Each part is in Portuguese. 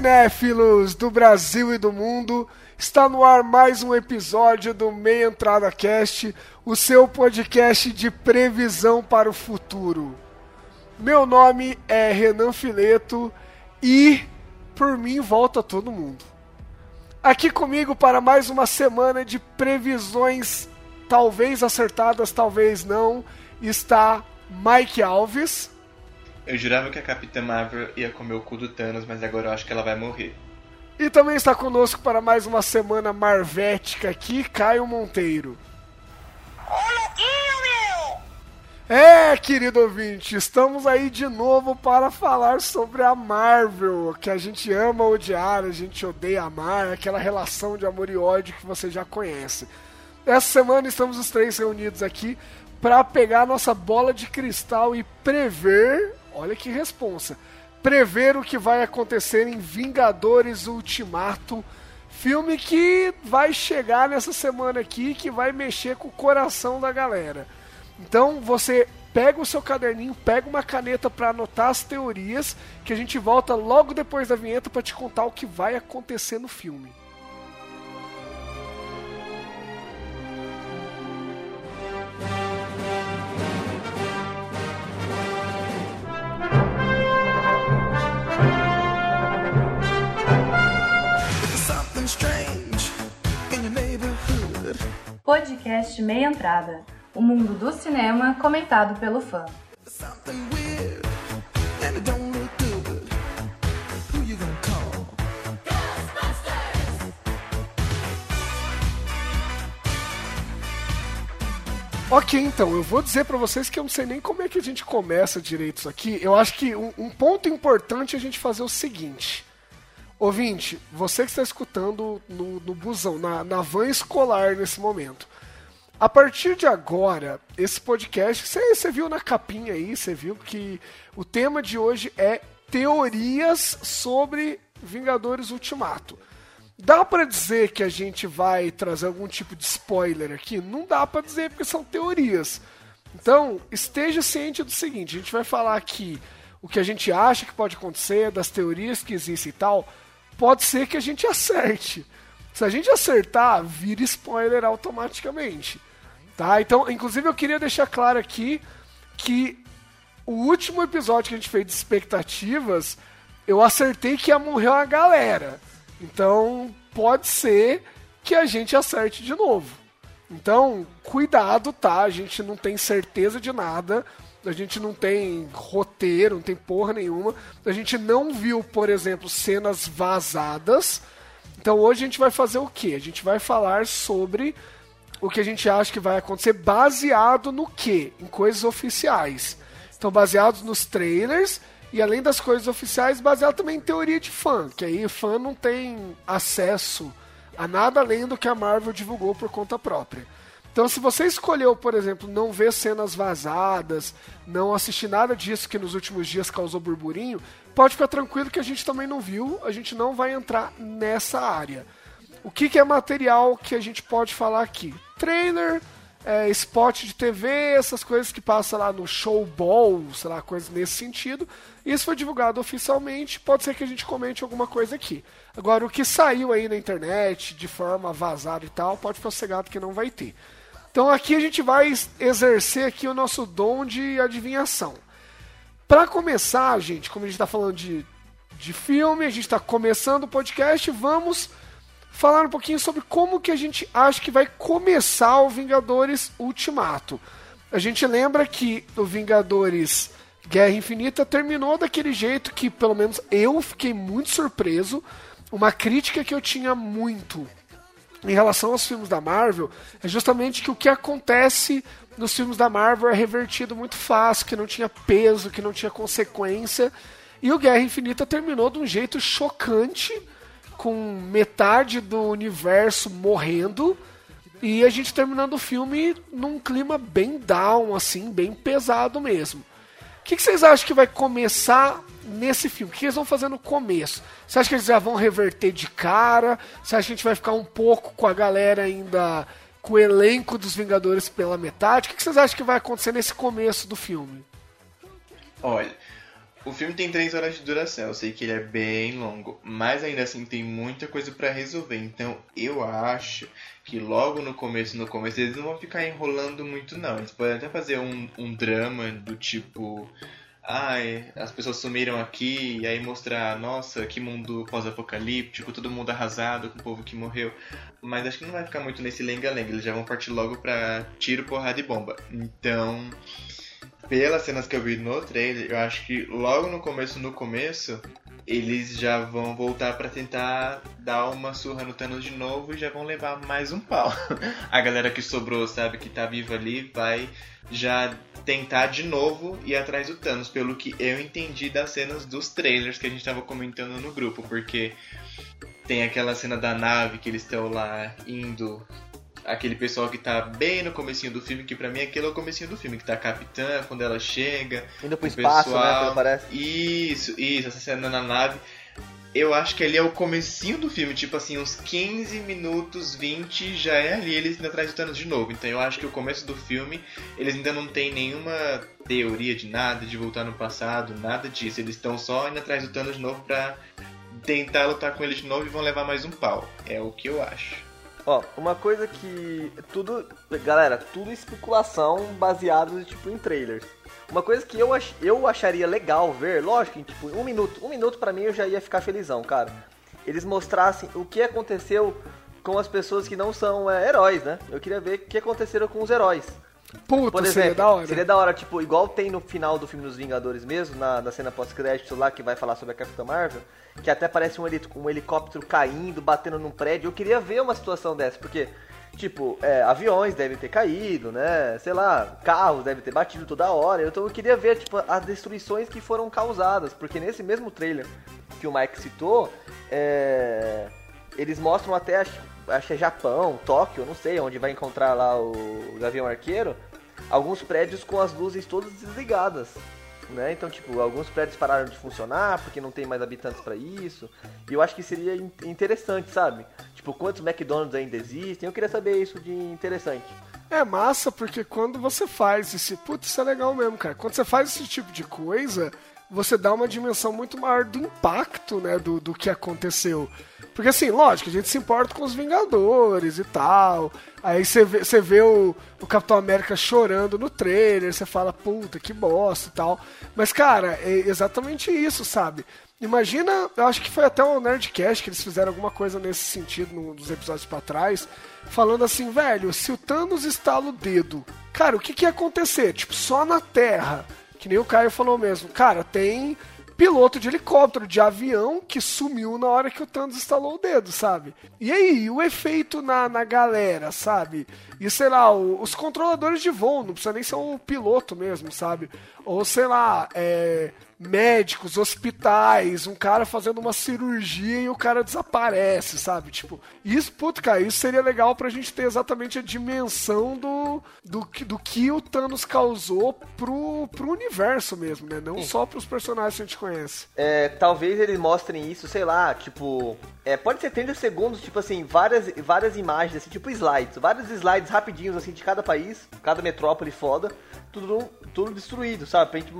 Cinéfilos do Brasil e do mundo, está no ar mais um episódio do Meia Entrada Cast, o seu podcast de previsão para o futuro. Meu nome é Renan Fileto e por mim volta todo mundo. Aqui comigo para mais uma semana de previsões, talvez acertadas, talvez não, está Mike Alves. Eu jurava que a Capitã Marvel ia comer o cu do Thanos, mas agora eu acho que ela vai morrer. E também está conosco para mais uma semana marvética aqui, Caio Monteiro. Louquinho, meu! É, querido ouvinte, estamos aí de novo para falar sobre a Marvel, que a gente ama odiar, a gente odeia amar, aquela relação de amor e ódio que você já conhece. Essa semana estamos os três reunidos aqui para pegar nossa bola de cristal e prever Olha que responsa. Prever o que vai acontecer em Vingadores Ultimato. Filme que vai chegar nessa semana aqui, que vai mexer com o coração da galera. Então você pega o seu caderninho, pega uma caneta para anotar as teorias, que a gente volta logo depois da vinheta para te contar o que vai acontecer no filme. Podcast Meia Entrada. O mundo do cinema comentado pelo fã. Ok, então, eu vou dizer para vocês que eu não sei nem como é que a gente começa direito isso aqui. Eu acho que um, um ponto importante é a gente fazer o seguinte. Ouvinte, você que está escutando no, no busão, na, na van escolar nesse momento. A partir de agora, esse podcast, você viu na capinha aí, você viu que o tema de hoje é teorias sobre Vingadores Ultimato. Dá para dizer que a gente vai trazer algum tipo de spoiler aqui? Não dá para dizer porque são teorias. Então, esteja ciente do seguinte: a gente vai falar aqui o que a gente acha que pode acontecer, das teorias que existem e tal pode ser que a gente acerte. Se a gente acertar, vira spoiler automaticamente. Tá? Então, inclusive eu queria deixar claro aqui que o último episódio que a gente fez de expectativas, eu acertei que ia morrer uma galera. Então, pode ser que a gente acerte de novo. Então, cuidado, tá? A gente não tem certeza de nada a gente não tem roteiro, não tem porra nenhuma. A gente não viu, por exemplo, cenas vazadas. Então hoje a gente vai fazer o quê? A gente vai falar sobre o que a gente acha que vai acontecer baseado no quê? Em coisas oficiais. Então baseados nos trailers e além das coisas oficiais, baseado também em teoria de fã, que aí fã não tem acesso a nada além do que a Marvel divulgou por conta própria. Então, se você escolheu, por exemplo, não ver cenas vazadas, não assistir nada disso que nos últimos dias causou burburinho, pode ficar tranquilo que a gente também não viu, a gente não vai entrar nessa área. O que, que é material que a gente pode falar aqui? Trailer, é, spot de TV, essas coisas que passam lá no showball, sei lá, coisas nesse sentido. Isso foi divulgado oficialmente, pode ser que a gente comente alguma coisa aqui. Agora, o que saiu aí na internet de forma vazada e tal, pode ficar cegado que não vai ter. Então aqui a gente vai exercer aqui o nosso dom de adivinhação. Para começar, gente, como a gente está falando de, de filme, a gente está começando o podcast, vamos falar um pouquinho sobre como que a gente acha que vai começar o Vingadores Ultimato. A gente lembra que o Vingadores Guerra Infinita terminou daquele jeito que, pelo menos, eu fiquei muito surpreso. Uma crítica que eu tinha muito em relação aos filmes da Marvel é justamente que o que acontece nos filmes da Marvel é revertido muito fácil, que não tinha peso, que não tinha consequência. E o Guerra Infinita terminou de um jeito chocante, com metade do universo morrendo e a gente terminando o filme num clima bem down, assim, bem pesado mesmo. O que, que vocês acham que vai começar nesse filme? O que eles vão fazer no começo? Você acha que eles já vão reverter de cara? Você acha que a gente vai ficar um pouco com a galera ainda com o elenco dos Vingadores pela metade? O que vocês acham que vai acontecer nesse começo do filme? Olha, o filme tem três horas de duração, eu sei que ele é bem longo, mas ainda assim tem muita coisa para resolver. Então eu acho que logo no começo, no começo, eles não vão ficar enrolando muito não. Eles podem até fazer um, um drama do tipo. Ai, as pessoas sumiram aqui, e aí mostrar, nossa, que mundo pós-apocalíptico, todo mundo arrasado com o povo que morreu. Mas acho que não vai ficar muito nesse lenga-lenga, eles já vão partir logo pra tiro, porrada e bomba. Então, pelas cenas que eu vi no trailer, eu acho que logo no começo, no começo, eles já vão voltar para tentar dar uma surra no Thanos de novo e já vão levar mais um pau. A galera que sobrou, sabe, que tá viva ali, vai já tentar de novo ir atrás do Thanos, pelo que eu entendi das cenas dos trailers que a gente tava comentando no grupo, porque tem aquela cena da nave que eles estão lá indo aquele pessoal que tá bem no comecinho do filme, que pra mim aquele é o comecinho do filme, que tá a capitã, quando ela chega. Indo pro espaço, pessoal... né? Parece. Isso, isso, essa cena na nave. Eu acho que ali é o comecinho do filme, tipo assim, uns 15 minutos, 20, já é ali eles indo atrás do Thanos de novo. Então eu acho que o começo do filme, eles ainda não tem nenhuma teoria de nada, de voltar no passado, nada disso. Eles estão só indo atrás do Thanos de novo pra tentar lutar com ele de novo e vão levar mais um pau. É o que eu acho. Ó, uma coisa que. Tudo. Galera, tudo especulação baseado tipo, em trailers. Uma coisa que eu, ach, eu acharia legal ver, lógico, em tipo, um minuto. Um minuto para mim eu já ia ficar felizão, cara. Eles mostrassem o que aconteceu com as pessoas que não são é, heróis, né? Eu queria ver o que aconteceram com os heróis. Puta, Por seria exemplo, da hora. seria da hora, tipo, igual tem no final do filme dos Vingadores mesmo, na, na cena pós-crédito lá, que vai falar sobre a Capitã Marvel, que até parece um, heli- um helicóptero caindo, batendo num prédio. Eu queria ver uma situação dessa, porque, tipo, é, aviões devem ter caído, né? Sei lá, carros devem ter batido toda hora. Então eu queria ver, tipo, as destruições que foram causadas, porque nesse mesmo trailer que o Mike citou, é, eles mostram até, acho, acho que é Japão, Tóquio, não sei, onde vai encontrar lá o Gavião Arqueiro, alguns prédios com as luzes todas desligadas. Né? Então, tipo, alguns prédios pararam de funcionar porque não tem mais habitantes pra isso. E eu acho que seria in- interessante, sabe? Tipo, quantos McDonald's ainda existem? Eu queria saber isso de interessante. É massa, porque quando você faz esse. Putz, isso é legal mesmo, cara. Quando você faz esse tipo de coisa, você dá uma dimensão muito maior do impacto, né? Do, do que aconteceu. Porque assim, lógico, a gente se importa com os Vingadores e tal. Aí você vê, você vê o, o Capitão América chorando no trailer, você fala, puta, que bosta e tal. Mas, cara, é exatamente isso, sabe? Imagina, eu acho que foi até o Nerdcast que eles fizeram alguma coisa nesse sentido num dos episódios pra trás, falando assim, velho, se o Thanos estala o dedo, cara, o que, que ia acontecer? Tipo, só na Terra, que nem o Caio falou mesmo, cara, tem piloto de helicóptero, de avião, que sumiu na hora que o Thanos instalou o dedo, sabe? E aí, o efeito na, na galera, sabe? E sei lá, o- os controladores de voo, não precisa nem ser um piloto mesmo, sabe? Ou sei lá, é, médicos, hospitais, um cara fazendo uma cirurgia e o cara desaparece, sabe? Tipo, isso, puto, cara, isso seria legal pra gente ter exatamente a dimensão do, do, que- do que o Thanos causou pro, pro universo mesmo, né? Não só pros personagens que a gente conhece. É, talvez eles mostrem isso, sei lá, tipo. É, pode ser 30 segundos, tipo assim, várias, várias imagens, assim, tipo slides. Vários slides rapidinhos, assim, de cada país, cada metrópole foda, tudo, tudo destruído, sabe? Pra gente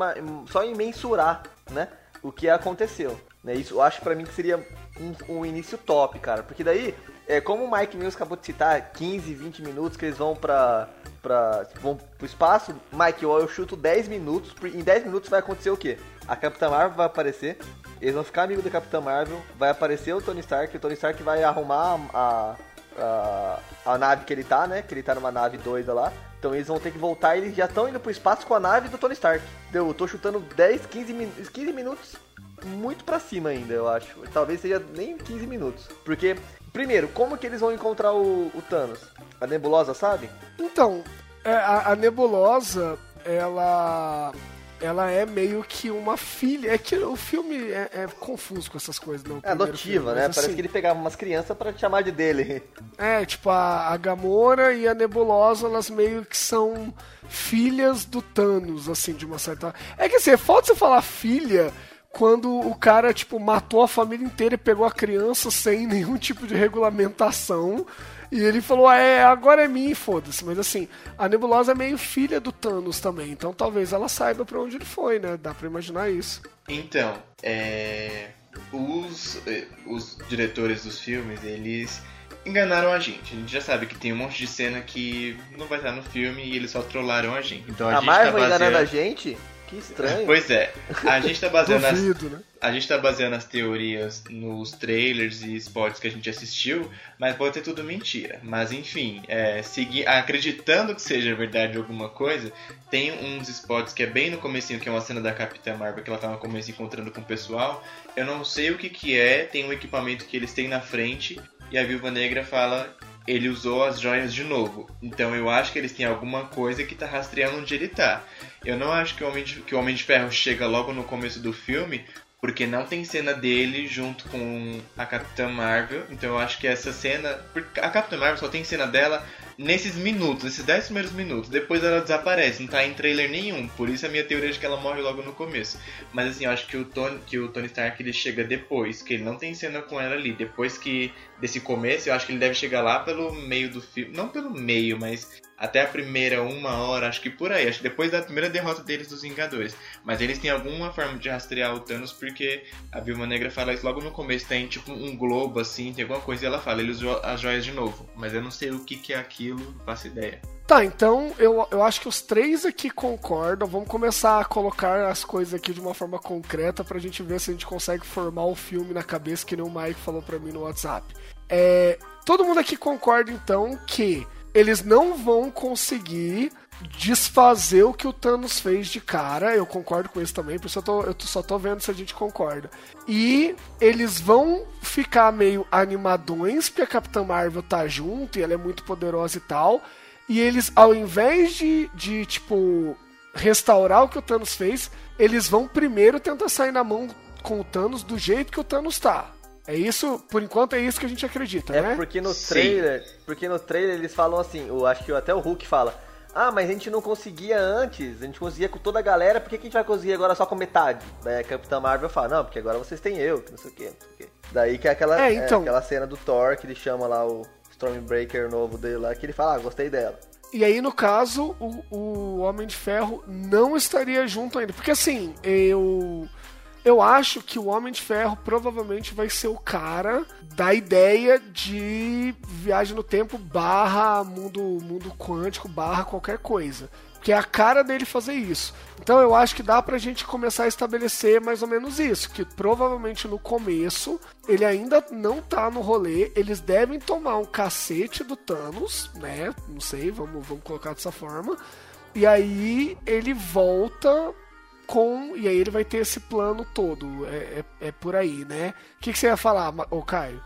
só mensurar, né? O que aconteceu. Né? Isso eu acho pra mim que seria um, um início top, cara. Porque daí, é, como o Mike Mills acabou de citar, 15, 20 minutos que eles vão pra. Pra, vão pro espaço, Mike, eu, eu chuto 10 minutos. Em 10 minutos vai acontecer o quê? A Capitã Marvel vai aparecer, eles vão ficar amigos da Capitã Marvel, vai aparecer o Tony Stark, o Tony Stark vai arrumar a, a, a nave que ele tá, né? Que ele tá numa nave doida lá. Então eles vão ter que voltar e eles já estão indo pro espaço com a nave do Tony Stark. Deu, eu tô chutando 10, 15, min 15 minutos muito pra cima ainda, eu acho. Talvez seja nem 15 minutos. Porque, primeiro, como que eles vão encontrar o, o Thanos? A nebulosa, sabe? Então, é, a, a nebulosa, ela. Ela é meio que uma filha. É que o filme é, é confuso com essas coisas, não. É adotiva, filme, né? Parece assim, que ele pegava umas crianças pra chamar de dele. É, tipo, a, a Gamora e a Nebulosa, elas meio que são filhas do Thanos, assim, de uma certa. É que assim, é falta você falar filha quando o cara, tipo, matou a família inteira e pegou a criança sem nenhum tipo de regulamentação. E ele falou, ah, é, agora é mim, foda-se. Mas assim, a Nebulosa é meio filha do Thanos também. Então talvez ela saiba pra onde ele foi, né? Dá pra imaginar isso. Então, é, os, eh, os diretores dos filmes, eles enganaram a gente. A gente já sabe que tem um monte de cena que não vai estar no filme e eles só trollaram a gente. Então a, A gente Marvel tá enganando a baseando... gente? Que estranho. Pois é, a gente tá baseando as, Duvido, né? a gente tá baseando as teorias nos trailers e spots que a gente assistiu, mas pode ser tudo mentira. Mas enfim, é, segui- acreditando que seja verdade alguma coisa, tem uns spots que é bem no comecinho, que é uma cena da Capitã Marvel que ela tá no começo encontrando com o pessoal. Eu não sei o que que é, tem um equipamento que eles têm na frente e a Viúva Negra fala ele usou as joias de novo. Então eu acho que eles têm alguma coisa que tá rastreando onde ele tá. Eu não acho que o Homem de, que o Homem de Ferro chega logo no começo do filme, porque não tem cena dele junto com a Capitã Marvel. Então eu acho que essa cena. A Capitã Marvel só tem cena dela nesses minutos, nesses 10 primeiros minutos. Depois ela desaparece, não tá em trailer nenhum. Por isso a minha teoria de que ela morre logo no começo. Mas assim, eu acho que o Tony, que o Tony Stark ele chega depois, que ele não tem cena com ela ali. Depois que desse começo, eu acho que ele deve chegar lá pelo meio do filme. Não pelo meio, mas até a primeira uma hora, acho que por aí. Acho que depois da primeira derrota deles dos Vingadores. Mas eles têm alguma forma de rastrear o Thanos porque a Viúva Negra fala isso logo no começo. Tem tipo um globo assim, tem alguma coisa e ela fala, ele usou as joias de novo. Mas eu não sei o que, que é aquilo, não faço ideia. Tá, então eu, eu acho que os três aqui concordam. Vamos começar a colocar as coisas aqui de uma forma concreta pra gente ver se a gente consegue formar o filme na cabeça, que nem o Mike falou pra mim no WhatsApp. É, todo mundo aqui concorda então que eles não vão conseguir desfazer o que o Thanos fez de cara. Eu concordo com isso também, por isso eu, tô, eu tô- só tô vendo se a gente concorda. E eles vão ficar meio animadões, porque a Capitã Marvel tá junto e ela é muito poderosa e tal. E eles, ao invés de, de tipo, restaurar o que o Thanos fez, eles vão primeiro tentar sair na mão com o Thanos do jeito que o Thanos tá. É isso, por enquanto é isso que a gente acredita, É né? porque no Sim. trailer, porque no trailer eles falam assim, eu acho que até o Hulk fala: "Ah, mas a gente não conseguia antes, a gente conseguia com toda a galera, por que, que a gente vai conseguir agora só com metade?" Daí a Capitã Marvel fala: "Não, porque agora vocês têm eu, que não sei o que, não sei o quê." Daí que é aquela É, é, então. aquela cena do Thor que ele chama lá o Stormbreaker novo dele lá, que ele fala: "Ah, gostei dela." E aí, no caso, o, o Homem de Ferro não estaria junto ainda. Porque assim, eu. Eu acho que o Homem de Ferro provavelmente vai ser o cara da ideia de viagem no tempo barra mundo, mundo quântico barra qualquer coisa. Que é a cara dele fazer isso. Então eu acho que dá pra gente começar a estabelecer mais ou menos isso. Que provavelmente no começo ele ainda não tá no rolê. Eles devem tomar um cacete do Thanos, né? Não sei, vamos, vamos colocar dessa forma. E aí ele volta com. E aí ele vai ter esse plano todo. É, é, é por aí, né? O que, que você ia falar, ô Caio?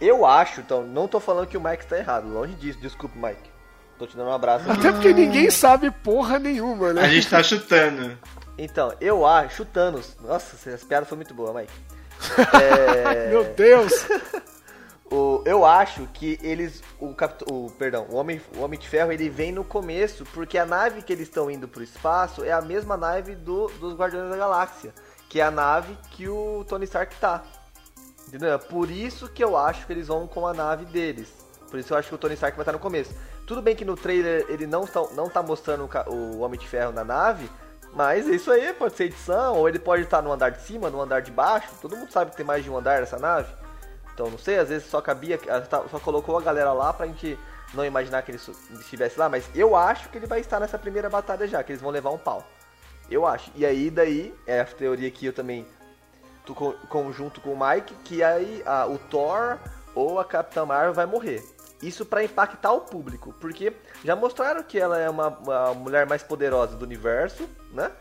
Eu acho, então, não tô falando que o Mike está errado, longe disso, desculpa, Mike. Tô te dando um abraço. Até porque ninguém sabe porra nenhuma, né? A gente tá chutando. Então, eu acho, chutanos. Nossa, essa piada foi muito boa, Mike. É, Meu Deus! o, eu acho que eles. O, o Perdão, o Homem, o Homem de Ferro ele vem no começo, porque a nave que eles estão indo pro espaço é a mesma nave do, dos Guardiões da Galáxia. Que é a nave que o Tony Stark tá. Entendeu? É por isso que eu acho que eles vão com a nave deles. Por isso eu acho que o Tony Stark vai estar no começo. Tudo bem que no trailer ele não tá, não tá mostrando o, Homem de Ferro na nave, mas isso aí pode ser edição, ou ele pode estar no andar de cima, no andar de baixo. Todo mundo sabe que tem mais de um andar nessa nave. Então não sei, às vezes só cabia, só colocou a galera lá pra gente não imaginar que ele estivesse lá, mas eu acho que ele vai estar nessa primeira batalha já, que eles vão levar um pau. Eu acho. E aí daí, é a teoria que eu também tu co- conjunto com o Mike, que aí ah, o Thor ou a Capitã Marvel vai morrer. Isso pra impactar o público, porque já mostraram que ela é uma, uma mulher mais poderosa do universo, né?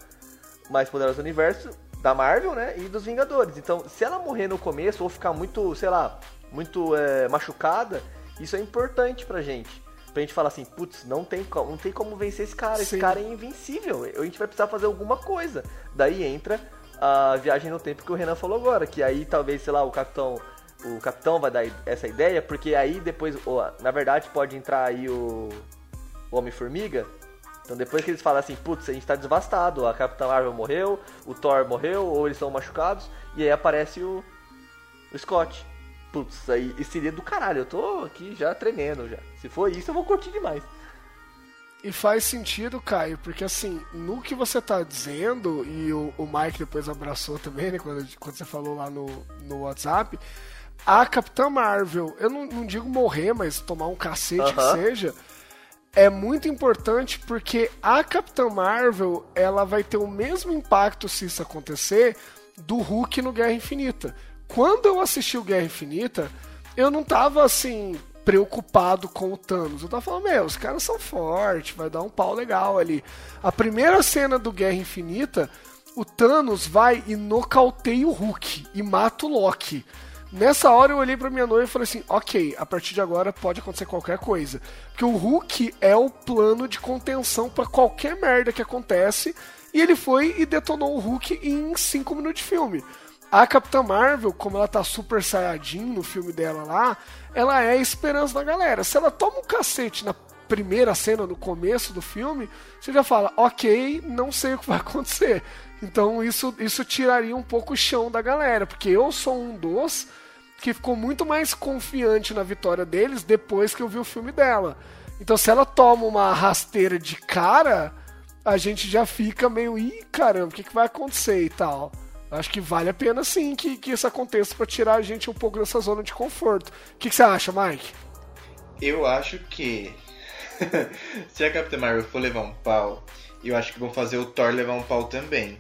Mais poderosa do universo da Marvel, né? E dos Vingadores. Então, se ela morrer no começo ou ficar muito, sei lá, muito é, machucada, isso é importante pra gente. pra gente falar assim, putz, não tem, como, não tem como vencer esse cara, esse Sim. cara é invencível, a gente vai precisar fazer alguma coisa. Daí entra a viagem no tempo que o Renan falou agora, que aí talvez, sei lá, o capitão o capitão vai dar essa ideia, porque aí depois, ó, na verdade, pode entrar aí o, o Homem-Formiga. Então depois que eles falam assim, putz, a gente tá devastado, a Capitã Marvel morreu, o Thor morreu, ou eles estão machucados, e aí aparece o, o Scott. Putz, aí seria do caralho, eu tô aqui já tremendo já. Se for isso, eu vou curtir demais. E faz sentido, Caio, porque assim, no que você tá dizendo, e o, o Mike depois abraçou também, né, quando, quando você falou lá no, no WhatsApp, a Capitã Marvel, eu não, não digo morrer, mas tomar um cacete que Aham. seja, é muito importante porque a Capitã Marvel, ela vai ter o mesmo impacto se isso acontecer do Hulk no Guerra Infinita. Quando eu assisti o Guerra Infinita, eu não tava assim preocupado com o Thanos. Eu tava falando, meu, os caras são fortes, vai dar um pau legal ali. A primeira cena do Guerra Infinita, o Thanos vai e nocauteia o Hulk e mata o Loki. Nessa hora eu olhei pra minha noiva e falei assim: ok, a partir de agora pode acontecer qualquer coisa. Porque o Hulk é o plano de contenção pra qualquer merda que acontece. E ele foi e detonou o Hulk em 5 minutos de filme. A Capitã Marvel, como ela tá super saiyajin no filme dela lá, ela é a esperança da galera. Se ela toma um cacete na primeira cena, no começo do filme, você já fala, ok, não sei o que vai acontecer. Então isso, isso tiraria um pouco o chão da galera, porque eu sou um dos que ficou muito mais confiante na vitória deles depois que eu vi o filme dela. Então se ela toma uma rasteira de cara, a gente já fica meio, ih, caramba, o que, que vai acontecer e tal. Acho que vale a pena sim que, que isso aconteça pra tirar a gente um pouco dessa zona de conforto. O que, que você acha, Mike? Eu acho que se a Capitã Marvel for levar um pau, eu acho que vão fazer o Thor levar um pau também.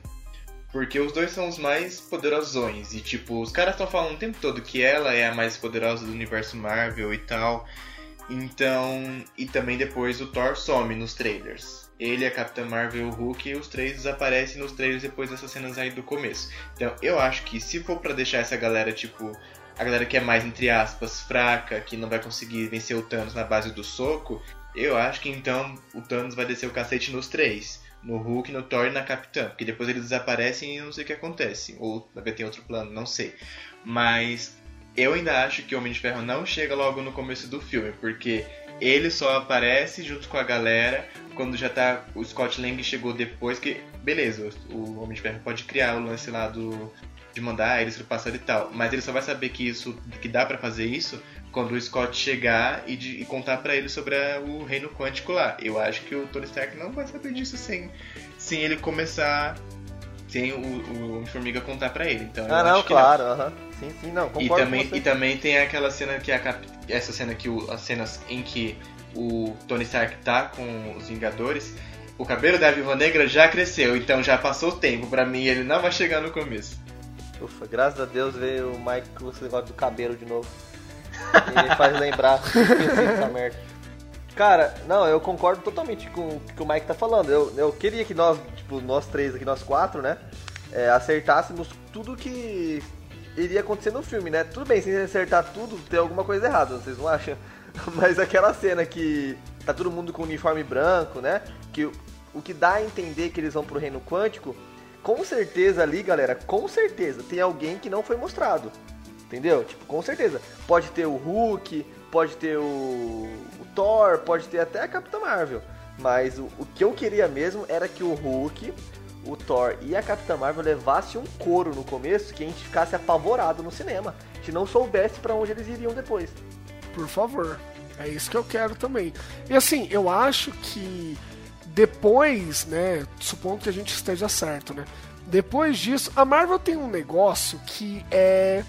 Porque os dois são os mais poderosões. E tipo, os caras estão falando o tempo todo que ela é a mais poderosa do universo Marvel e tal. Então. E também depois o Thor some nos trailers. Ele, a Capitã Marvel e o Hulk, e os três desaparecem nos trailers depois dessas cenas aí do começo. Então eu acho que se for pra deixar essa galera, tipo, a galera que é mais, entre aspas, fraca, que não vai conseguir vencer o Thanos na base do soco, eu acho que então o Thanos vai descer o cacete nos três. No Hulk, no Thor e na Capitã. Porque depois eles desaparecem e não sei o que acontece. Ou ter outro plano, não sei. Mas eu ainda acho que o Homem de Ferro não chega logo no começo do filme. Porque ele só aparece junto com a galera quando já tá. O Scott Lang chegou depois que. Beleza, o Homem de Ferro pode criar o lance lá do. De mandar eles pro passado e tal. Mas ele só vai saber que isso. que dá pra fazer isso quando o Scott chegar e, de- e contar pra ele sobre a- o reino quântico lá. Eu acho que o Tony Stark não vai saber disso sem, sem ele começar. Sem o, o Homem-Formiga contar pra ele. Então, Ah, não, acho que claro, aham. Sim, sim, não, e também, e também tem aquela cena que a cap... essa cena que o... as cenas em que o Tony Stark tá com os Vingadores, o cabelo da Viúva Negra já cresceu, então já passou o tempo. Pra mim ele não vai chegar no começo. Ufa, graças a Deus veio o Mike com esse negócio do cabelo de novo. E faz lembrar, dessa merda. Cara, não, eu concordo totalmente com o que o Mike tá falando. Eu, eu queria que nós, tipo, nós três aqui, nós quatro, né, é, acertássemos tudo que iria acontecer no filme, né? Tudo bem, se acertar tudo, tem alguma coisa errada, vocês não acham? Mas aquela cena que tá todo mundo com uniforme branco, né? Que o que dá a entender que eles vão pro reino quântico, com certeza ali, galera, com certeza tem alguém que não foi mostrado. Entendeu? Tipo, com certeza. Pode ter o Hulk, pode ter o, o Thor, pode ter até a Capitã Marvel. Mas o, o que eu queria mesmo era que o Hulk, o Thor e a Capitã Marvel levassem um couro no começo que a gente ficasse apavorado no cinema. A gente não soubesse pra onde eles iriam depois. Por favor. É isso que eu quero também. E assim, eu acho que depois, né, supondo que a gente esteja certo, né? Depois disso, a Marvel tem um negócio que é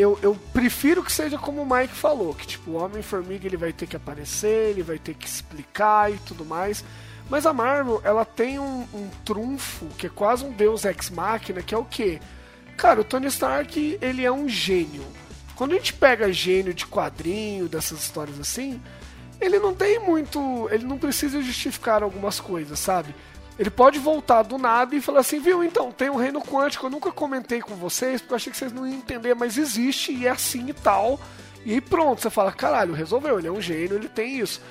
eu, eu prefiro que seja como o Mike falou, que tipo, o Homem-Formiga ele vai ter que aparecer, ele vai ter que explicar e tudo mais. Mas a Marvel, ela tem um, um trunfo que é quase um deus ex-máquina, que é o quê? Cara, o Tony Stark, ele é um gênio. Quando a gente pega gênio de quadrinho, dessas histórias assim, ele não tem muito. Ele não precisa justificar algumas coisas, sabe? Ele pode voltar do nada e falar assim, viu, então, tem um reino quântico, eu nunca comentei com vocês, porque eu achei que vocês não iam entender, mas existe e é assim e tal. E pronto, você fala, caralho, resolveu, ele é um gênio, ele tem isso.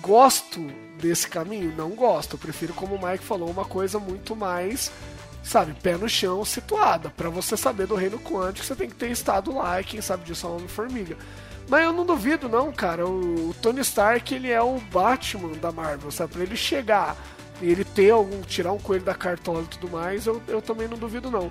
gosto desse caminho? Não gosto. Eu prefiro, como o Mike falou, uma coisa muito mais, sabe, pé no chão, situada. Para você saber do reino quântico, você tem que ter estado lá, e quem sabe disso é o Homem-Formiga. Mas eu não duvido, não, cara. O Tony Stark, ele é o Batman da Marvel, sabe? Pra ele chegar e ele ter algum. tirar um coelho da cartola e tudo mais, eu, eu também não duvido, não.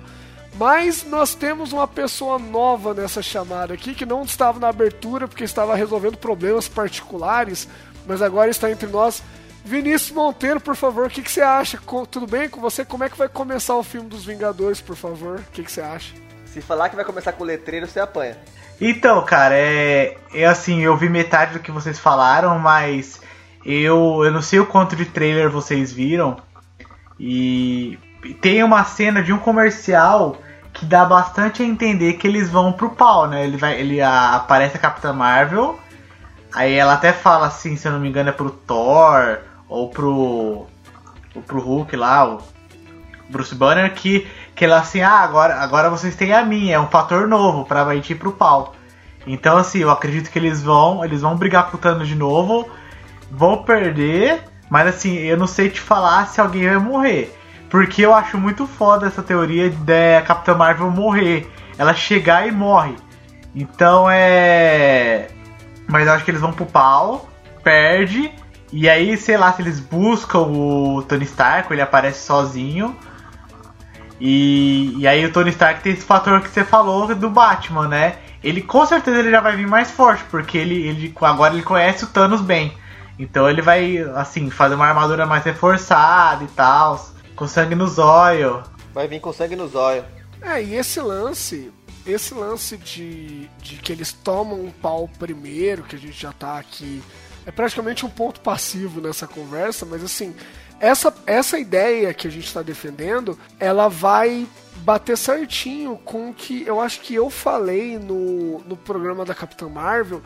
Mas nós temos uma pessoa nova nessa chamada aqui que não estava na abertura porque estava resolvendo problemas particulares, mas agora está entre nós. Vinícius Monteiro, por favor, o que, que você acha? Tudo bem com você? Como é que vai começar o filme dos Vingadores, por favor? O que, que você acha? Se falar que vai começar com letreiro, você apanha. Então, cara, é, é assim, eu vi metade do que vocês falaram, mas eu, eu não sei o quanto de trailer vocês viram. E tem uma cena de um comercial que dá bastante a entender que eles vão pro pau, né? Ele vai, ele a, aparece a Capitã Marvel, aí ela até fala assim, se eu não me engano é pro Thor ou pro ou pro Hulk lá, o Bruce Banner que que ela assim, ah, agora agora vocês têm a minha, é um fator novo para gente ir pro pau. Então assim, eu acredito que eles vão, eles vão brigar com o Thanos de novo, vão perder, mas assim, eu não sei te falar se alguém vai morrer. Porque eu acho muito foda essa teoria de a Capitã Marvel morrer. Ela chegar e morre. Então é. Mas eu acho que eles vão pro pau, perde. E aí, sei lá, se eles buscam o Tony Stark, ele aparece sozinho. E, e aí o Tony Stark tem esse fator que você falou do Batman, né? Ele com certeza ele já vai vir mais forte, porque ele, ele agora ele conhece o Thanos bem. Então ele vai, assim, fazer uma armadura mais reforçada e tal. Com sangue no zóio. Vai vir com sangue no zóio. É, e esse lance, esse lance de, de que eles tomam um pau primeiro, que a gente já tá aqui, é praticamente um ponto passivo nessa conversa, mas assim, essa, essa ideia que a gente está defendendo, ela vai bater certinho com o que eu acho que eu falei no, no programa da Capitã Marvel,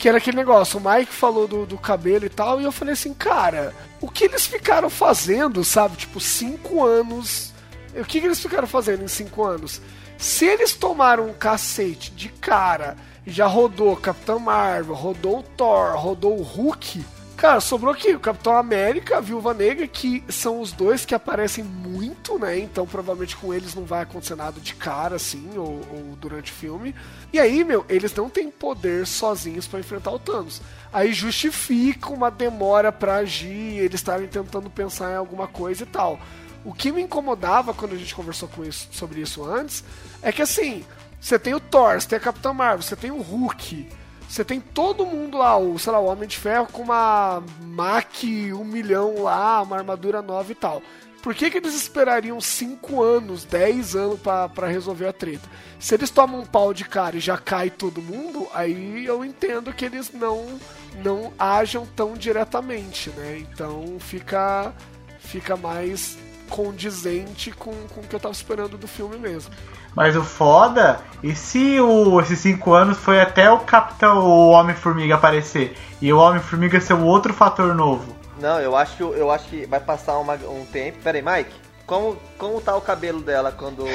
que era aquele negócio, o Mike falou do, do cabelo e tal, e eu falei assim, cara, o que eles ficaram fazendo, sabe? Tipo, cinco anos. O que, que eles ficaram fazendo em cinco anos? Se eles tomaram um cacete de cara, já rodou Capitão Marvel, rodou o Thor, rodou o Hulk Cara, sobrou aqui o Capitão América, a Viúva Negra, que são os dois que aparecem muito, né? Então provavelmente com eles não vai acontecer nada de cara, assim, ou, ou durante o filme. E aí, meu, eles não têm poder sozinhos para enfrentar o Thanos. Aí justifica uma demora para agir, eles estarem tentando pensar em alguma coisa e tal. O que me incomodava quando a gente conversou com isso, sobre isso antes é que assim, você tem o Thor, você tem a Capitã Marvel, você tem o Hulk você tem todo mundo lá, o, sei lá, o Homem de Ferro com uma Mac 1 milhão lá, uma armadura nova e tal. Por que, que eles esperariam 5 anos, 10 anos para resolver a treta? Se eles tomam um pau de cara e já cai todo mundo, aí eu entendo que eles não não ajam tão diretamente, né? Então fica fica mais condizente com, com o que eu tava esperando do filme mesmo. Mas o foda, e se o, esses cinco anos foi até o Capitão, o Homem-Formiga aparecer, e o Homem-Formiga ser o outro fator novo? Não, eu acho, eu acho que vai passar uma, um tempo. Pera aí, Mike, como, como tá o cabelo dela quando o, o,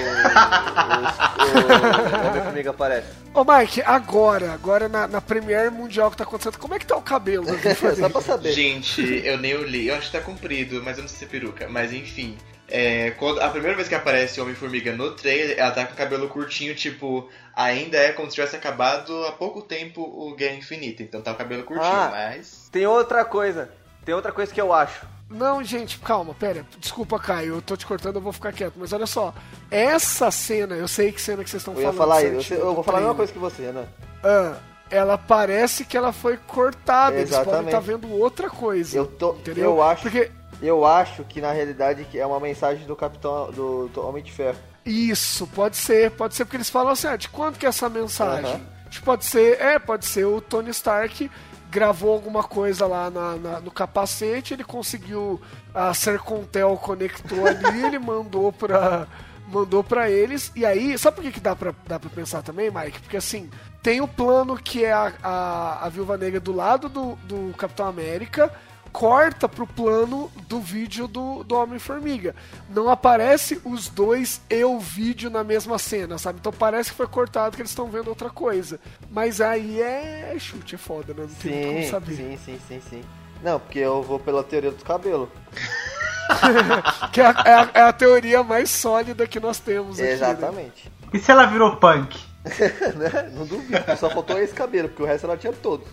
o Homem-Formiga aparece? Ô Mike, agora, agora na, na Premiere Mundial que tá acontecendo, como é que tá o cabelo? Só pra saber. Gente, eu nem li. Eu acho que tá comprido, mas eu não sei se é peruca. Mas enfim, é, quando, a primeira vez que aparece o Homem-Formiga no trailer, ela tá com o cabelo curtinho, tipo, ainda é como se tivesse acabado há pouco tempo o Guerra Infinita. Então tá o cabelo curtinho, Ah. mas. Tem outra coisa. Tem outra coisa que eu acho. Não, gente, calma, pera. Desculpa, Caio, eu tô te cortando, eu vou ficar quieto. Mas olha só, essa cena, eu sei que cena que vocês estão falando. falar Eu, eu vou falar a mesma coisa que você, né? Ah, ela parece que ela foi cortada. Eles podem Exatamente. estar vendo outra coisa. Eu tô- entendeu? eu acho- Porque Eu acho que na realidade é uma mensagem do Capitão do, do Homem de Ferro. Isso, pode ser, pode ser porque eles falam assim, ah, de quanto que é essa mensagem? Tipo, Pode ser, é, pode ser o Tony Stark gravou alguma coisa lá na- na- no capacete, ele conseguiu, a Sercontel conectou ali, ele mandou pra, mandou pra eles, e aí, sabe por que, que dá, pra, dá pra pensar também, Mike? Porque assim, tem o plano que é a, a, a Viúva Negra do lado do, do Capitão América, corta pro plano do vídeo do, do Homem-Formiga. Não aparece os dois e o vídeo na mesma cena, sabe? Então parece que foi cortado que eles estão vendo outra coisa. Mas aí é chute, é foda, né? Não tem muito como Sim, saber. sim, sim, sim, sim. Não, porque eu vou pela teoria dos cabelos. Que é a, é a- é a teoria mais sólida que nós temos aqui. né? Exatamente. E se ela virou punk? Né? Não duvido. Só faltou esse cabelo, porque o resto ela tinha todos.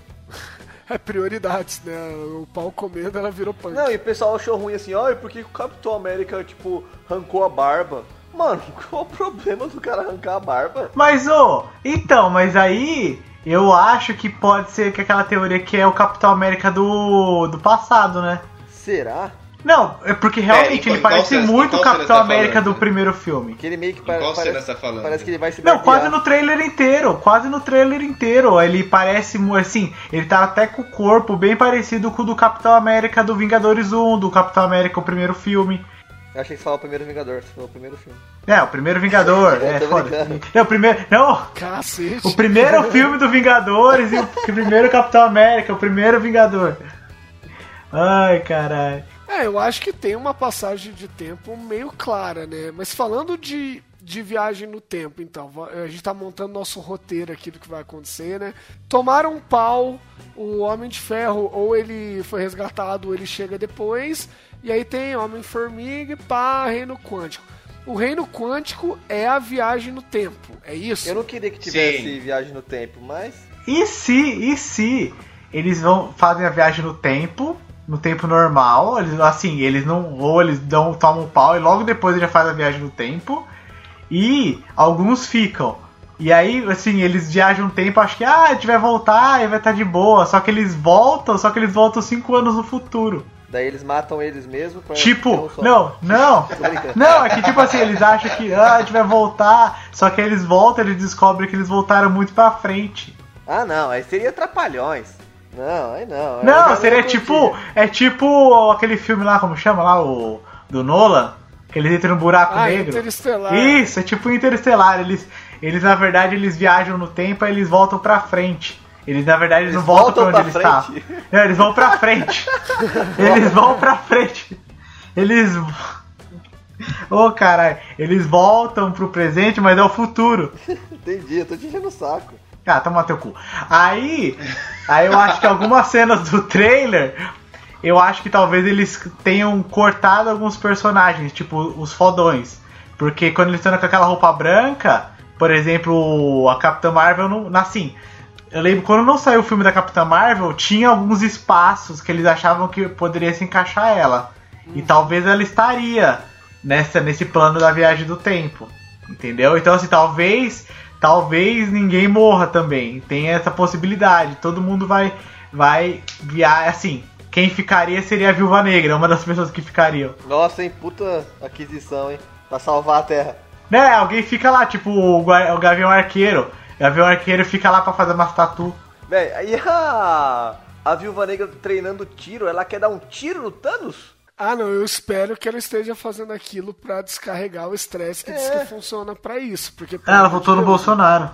É prioridades, né? O pau comendo, ela virou punk. Não, e o pessoal achou ruim assim, ai, por que o Capitão América, tipo, arrancou a barba? Mano, qual o problema do cara arrancar a barba? Mas, ô, então, mas aí eu acho que pode ser que aquela teoria que é o Capitão América do, do passado, né? Será? Não, é porque realmente em ele qual- parece qual cena- muito o cena Capitão tá América falando? do primeiro filme. Que ele meio que qual cena parece, você tá falando? parece que ele vai se Não, quase no trailer inteiro, quase no trailer inteiro. Ele parece, assim, ele tá até com o corpo bem parecido com o do Capitão América do Vingadores 1, do Capitão América, o primeiro filme. Eu achei que você falava o primeiro Vingador, você falou o primeiro filme. É, o primeiro Vingador, é foda. Não, o primeiro, não, Cacete. o primeiro filme do Vingadores e o primeiro Capitão América, o primeiro Vingador. Ai, caralho. É, eu acho que tem uma passagem de tempo meio clara, né? Mas falando de, de viagem no tempo, então, a gente tá montando nosso roteiro aqui do que vai acontecer, né? Tomaram um pau, o Homem de Ferro, ou ele foi resgatado, ou ele chega depois, e aí tem Homem-Formiga e pá, Reino Quântico. O Reino Quântico é a viagem no tempo, é isso? Eu não queria que tivesse Sim. viagem no tempo, mas. E se, e se eles vão fazem a viagem no tempo, no tempo normal, eles assim, eles não ou eles dão tomam um pau e logo depois já faz a viagem no tempo e alguns ficam. E aí, assim, eles viajam um tempo, acho que ah, a gente vai voltar e vai estar de boa, só que eles voltam, só que eles voltam cinco anos no futuro. Daí eles matam eles mesmos pra. Tipo, um não, não. Não, é que tipo assim, eles acham que ah, a gente vai voltar, só que aí eles voltam, eles descobrem que eles voltaram muito pra frente. Ah, não, aí seria Trapalhões. Não, aí não. Já Não, não seria curti. tipo. É tipo aquele filme lá, como chama lá? O. Do Nolan? Que eles entram no buraco Ah, negro. Interestelar. Isso, é tipo Interestelar. Eles, eles, na verdade, eles viajam no tempo e eles voltam pra frente. Eles, na verdade, eles não Eles voltam pra voltam onde pra eles frente? estavam. Não, eles vão pra frente. eles vão pra frente. Eles. Ô caralho, eles voltam pro presente, mas é o futuro. Entendi, eu tô te enchendo o saco. Ah, toma teu cu. Aí, aí eu acho que algumas cenas do trailer, eu acho que talvez eles tenham cortado alguns personagens, tipo os fodões. Porque quando eles estão com aquela roupa branca, por exemplo, a Capitã Marvel, não, assim, eu lembro quando não saiu o filme da Capitã Marvel, tinha alguns espaços que eles achavam que poderia se encaixar ela. E talvez ela estaria nessa, nesse plano da viagem do tempo. Entendeu? Então, assim, talvez talvez ninguém morra também. Tem essa possibilidade. Todo mundo vai vai viajar assim. Quem ficaria seria a Viúva Negra, uma das pessoas que ficariam. Nossa, hein, puta aquisição, hein? Pra salvar a Terra. Né? Alguém fica lá, tipo o, o Gavião Arqueiro. O Gavião Arqueiro fica lá pra fazer umas tatu. Véi, aí a. A viúva negra treinando tiro, ela quer dar um tiro no Thanos? Ah, não, eu espero que ela esteja fazendo aquilo pra descarregar o estresse que diz É. que funciona pra isso. Porque, Ah, ela votou no Bolsonaro.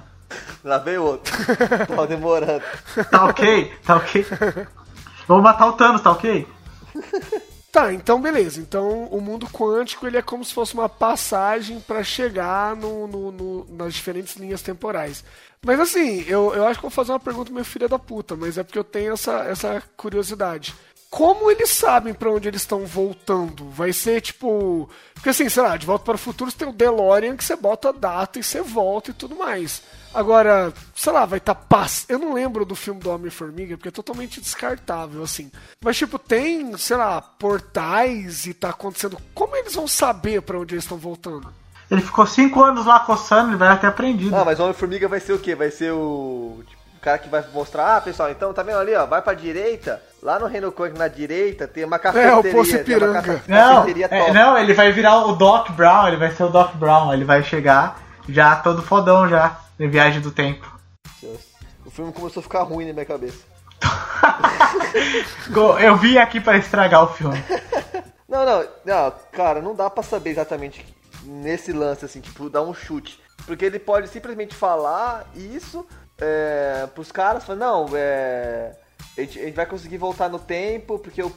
Lá veio outro. Tava demorando. Tá ok? Tá ok? Vamos matar o Thanos, tá ok? Tá, então beleza. Então o mundo quântico ele é como se fosse uma passagem pra chegar no, no- no- nas diferentes linhas temporais. Mas assim, eu, eu acho que eu vou fazer uma pergunta meio filha da puta, mas é porque eu tenho essa, essa curiosidade. Como eles sabem pra onde eles estão voltando? Vai ser tipo. Porque assim, sei lá, de volta para o futuro você tem o DeLorean que você bota a data e você volta e tudo mais. Agora, sei lá, vai estar tá paz. Eu não lembro do filme do Homem-Formiga, porque é totalmente descartável, assim. Mas, tipo, tem, sei lá, portais e tá acontecendo. Como eles vão saber pra onde eles estão voltando? Ele ficou cinco anos lá coçando, ele vai ter aprendido. Ah, mas o Homem-Formiga vai ser o quê? Vai ser o. tipo, o cara que vai mostrar, ah, pessoal, então tá vendo ali, ó, vai pra direita, lá no Reino Quântico na direita tem uma cafeteria. Poço tem uma Ipiranga. cafe- Não, é, não, ele vai virar o Doc Brown, ele vai ser o Doc Brown, ele vai chegar já todo fodão já, em viagem do tempo. Deus. O filme começou a ficar ruim na minha cabeça. Eu vim aqui pra estragar o filme. Não, não, não, cara, não dá pra saber exatamente nesse lance, assim, tipo, dar um chute. Porque ele pode simplesmente falar isso é, pros caras, falar, não, é, a, gente, a gente vai conseguir voltar no tempo, porque eu.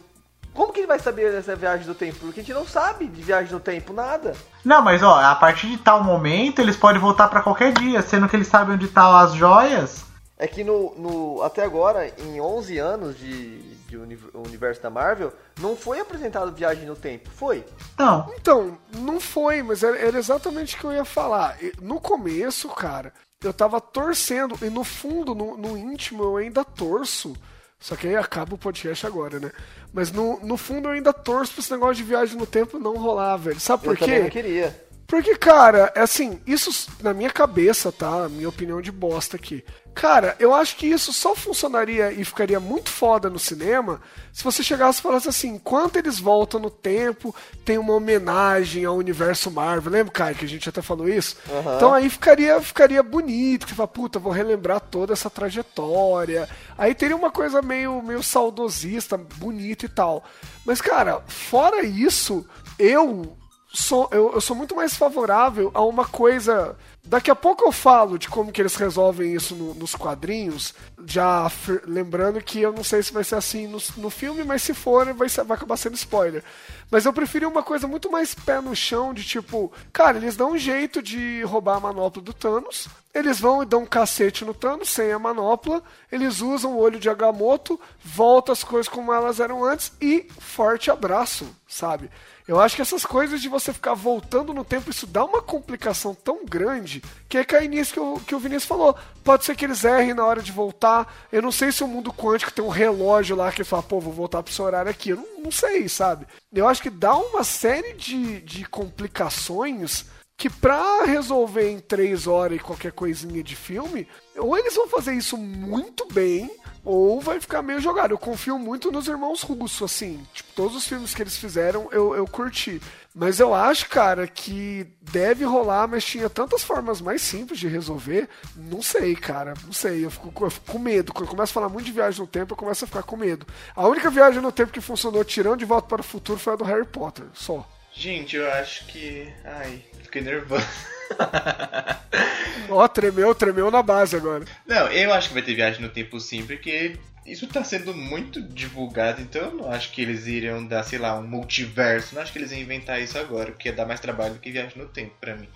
Como que ele vai saber dessa viagem do tempo? Porque a gente não sabe de viagem no tempo, nada. Não, mas ó, a partir de tal momento eles podem voltar pra qualquer dia, sendo que eles sabem onde estão as joias. é que no, no, até agora, em 11 anos de, de uni- universo da Marvel, não foi apresentado Viagem no Tempo, foi? Não. Então, não foi, mas era, era exatamente o que eu ia falar. No começo, cara, eu tava torcendo, e no fundo, no, no íntimo, eu ainda torço. Só que aí acaba o podcast agora, né? Mas no, no fundo eu ainda torço pra esse negócio de viagem no tempo não rolar, velho. Sabe por eu quê? não queria. Porque, cara, é assim, isso na minha cabeça, tá? Minha opinião de bosta aqui. Cara, eu acho que isso só funcionaria e ficaria muito foda no cinema se você chegasse e falasse assim: enquanto eles voltam no tempo, tem uma homenagem ao universo Marvel. Lembra, Kai, que a gente até falou isso? Aham. Então aí ficaria, ficaria bonito, que você fala, puta, vou relembrar toda essa trajetória. Aí teria uma coisa meio, meio saudosista, bonita e tal. Mas, cara, fora isso, eu sou, eu, eu sou muito mais favorável a uma coisa. Daqui a pouco eu falo de como que eles resolvem isso no- nos quadrinhos, já lembrando que eu não sei se vai ser assim no, no filme, mas se for, vai, ser- vai acabar sendo spoiler. Mas eu preferi uma coisa muito mais pé no chão, de tipo, cara, eles dão um jeito de roubar a manopla do Thanos, eles vão e dão um cacete no Thanos sem a manopla, eles usam o olho de Agamotto, volta as coisas como elas eram antes e forte abraço, sabe? Eu acho que essas coisas de você ficar voltando no tempo, isso dá uma complicação tão grande que é cair nisso que o, que o Vinícius falou. Pode ser que eles errem na hora de voltar. Eu não sei se o mundo quântico tem um relógio lá que fala, pô, vou voltar pro seu horário aqui. Eu não, não sei, sabe? Eu acho que dá uma série de, de complicações que pra resolver em três horas e qualquer coisinha de filme, ou eles vão fazer isso muito bem, ou vai ficar meio jogado. Eu confio muito nos irmãos Russo, assim. Tipo, todos os filmes que eles fizeram eu, eu curti. Mas eu acho, cara, que deve rolar, mas tinha tantas formas mais simples de resolver. Não sei, cara. Não sei. Eu fico, eu fico com medo. Quando eu começo a falar muito de viagem no tempo, eu começo a ficar com medo. A única viagem no tempo que funcionou tirando de volta para o futuro foi a do Harry Potter. Só. Gente, eu acho que. Ai, fiquei nervoso. Ó, tremeu, tremeu na base agora. Não, eu acho que vai ter viagem no tempo sim, porque isso tá sendo muito divulgado, então eu não acho que eles iriam dar, sei lá, um multiverso. Não acho que eles iam inventar isso agora, porque ia dar mais trabalho do que viagem no tempo pra mim.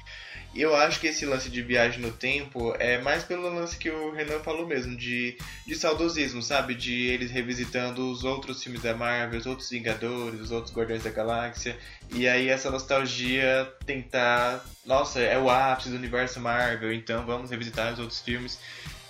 Eu acho que esse lance de viagem no tempo é mais pelo lance que o Renan falou mesmo, de, de saudosismo, sabe? De eles revisitando os outros filmes da Marvel, os outros Vingadores, os outros Guardiões da Galáxia. E aí essa nostalgia tentar. Nossa, é o ápice do universo Marvel, então vamos revisitar os outros filmes.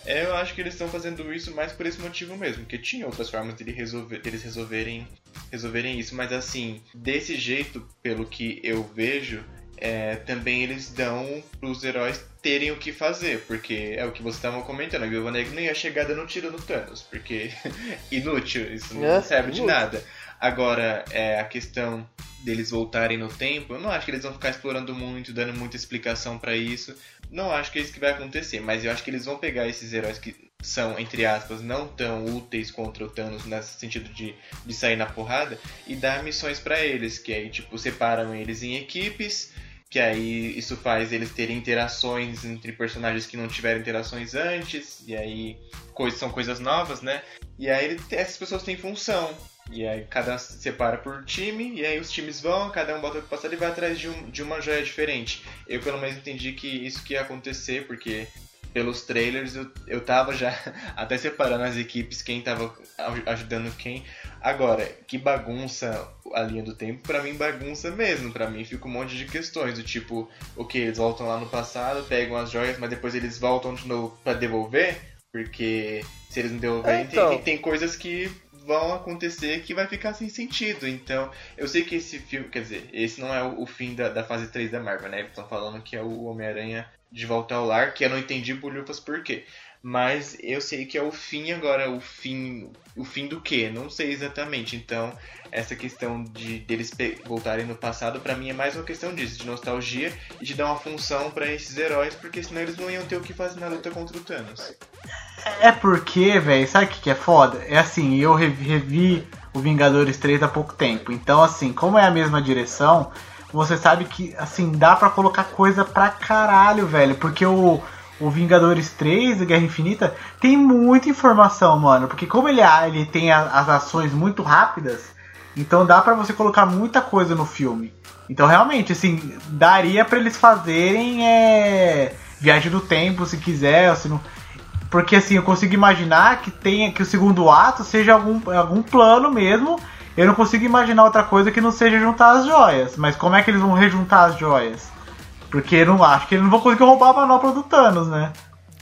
É, Eu acho que eles estão fazendo isso mais por esse motivo mesmo, porque tinha outras formas de resolver, resolverem, resolverem isso, mas assim, desse jeito, pelo que eu vejo, é, também eles dão pros heróis terem o que fazer, porque é o que você estava comentando, a Viúva Negra não ia chegar dando tiro no Thanos, porque inútil, isso não É, serve de inútil. nada. Agora, é, a questão deles voltarem no tempo, eu não acho que eles vão ficar explorando muito, dando muita explicação pra isso. Não acho que é isso que vai acontecer, mas eu acho que eles vão pegar esses heróis que são, entre aspas, não tão úteis contra o Thanos nesse sentido de, de sair na porrada e dar missões pra eles, que aí, tipo, separam eles em equipes, que aí isso faz eles terem interações entre personagens que não tiveram interações antes, e aí coisas, são coisas novas, né? E aí essas pessoas têm função. E aí cada um se separa por time, e aí os times vão, cada um bota o passado e vai atrás de, um, de uma joia diferente. Eu pelo menos entendi que isso que ia acontecer, porque pelos trailers eu, eu tava já até separando as equipes, quem tava aj- ajudando quem. Agora, que bagunça a linha do tempo, pra mim bagunça mesmo, pra mim fica um monte de questões, do tipo, ok, eles voltam lá no passado, pegam as joias, mas depois eles voltam de novo pra devolver, porque se eles não devolverem, É, então. tem, tem coisas que vão acontecer que vai ficar sem sentido. Então, eu sei que esse filme, quer dizer, esse não é o, o fim da, da fase 3 da Marvel, né? Eles estão falando que é o Homem-Aranha de volta ao lar, que eu não entendi bolhufas por quê. Mas eu sei que é o fim agora, o fim. O fim do quê? Não sei exatamente. Então, essa questão de deles voltarem no passado, pra mim é mais uma questão disso, de nostalgia e de dar uma função pra esses heróis, porque senão eles não iam ter o que fazer na luta contra o Thanos. É porque, velho, sabe o que, que é foda? É assim, eu revi, o Vingadores 3 há pouco tempo. Então, assim, como é a mesma direção, você sabe que, assim, dá pra colocar coisa pra caralho, velho. Porque o, o Vingadores 3, a Guerra Infinita, tem muita informação, mano. Porque como ele, ele tem a- as ações muito rápidas, então dá pra você colocar muita coisa no filme. Então, realmente, assim, daria pra eles fazerem é, viagem do tempo, se quiser, se não... Porque assim, eu consigo imaginar que tenha que o segundo ato seja algum, algum plano mesmo. Eu não consigo imaginar outra coisa que não seja juntar as joias. Mas como é que eles vão rejuntar as joias? Porque não acho que eles não vão conseguir roubar a manopla do Thanos, né?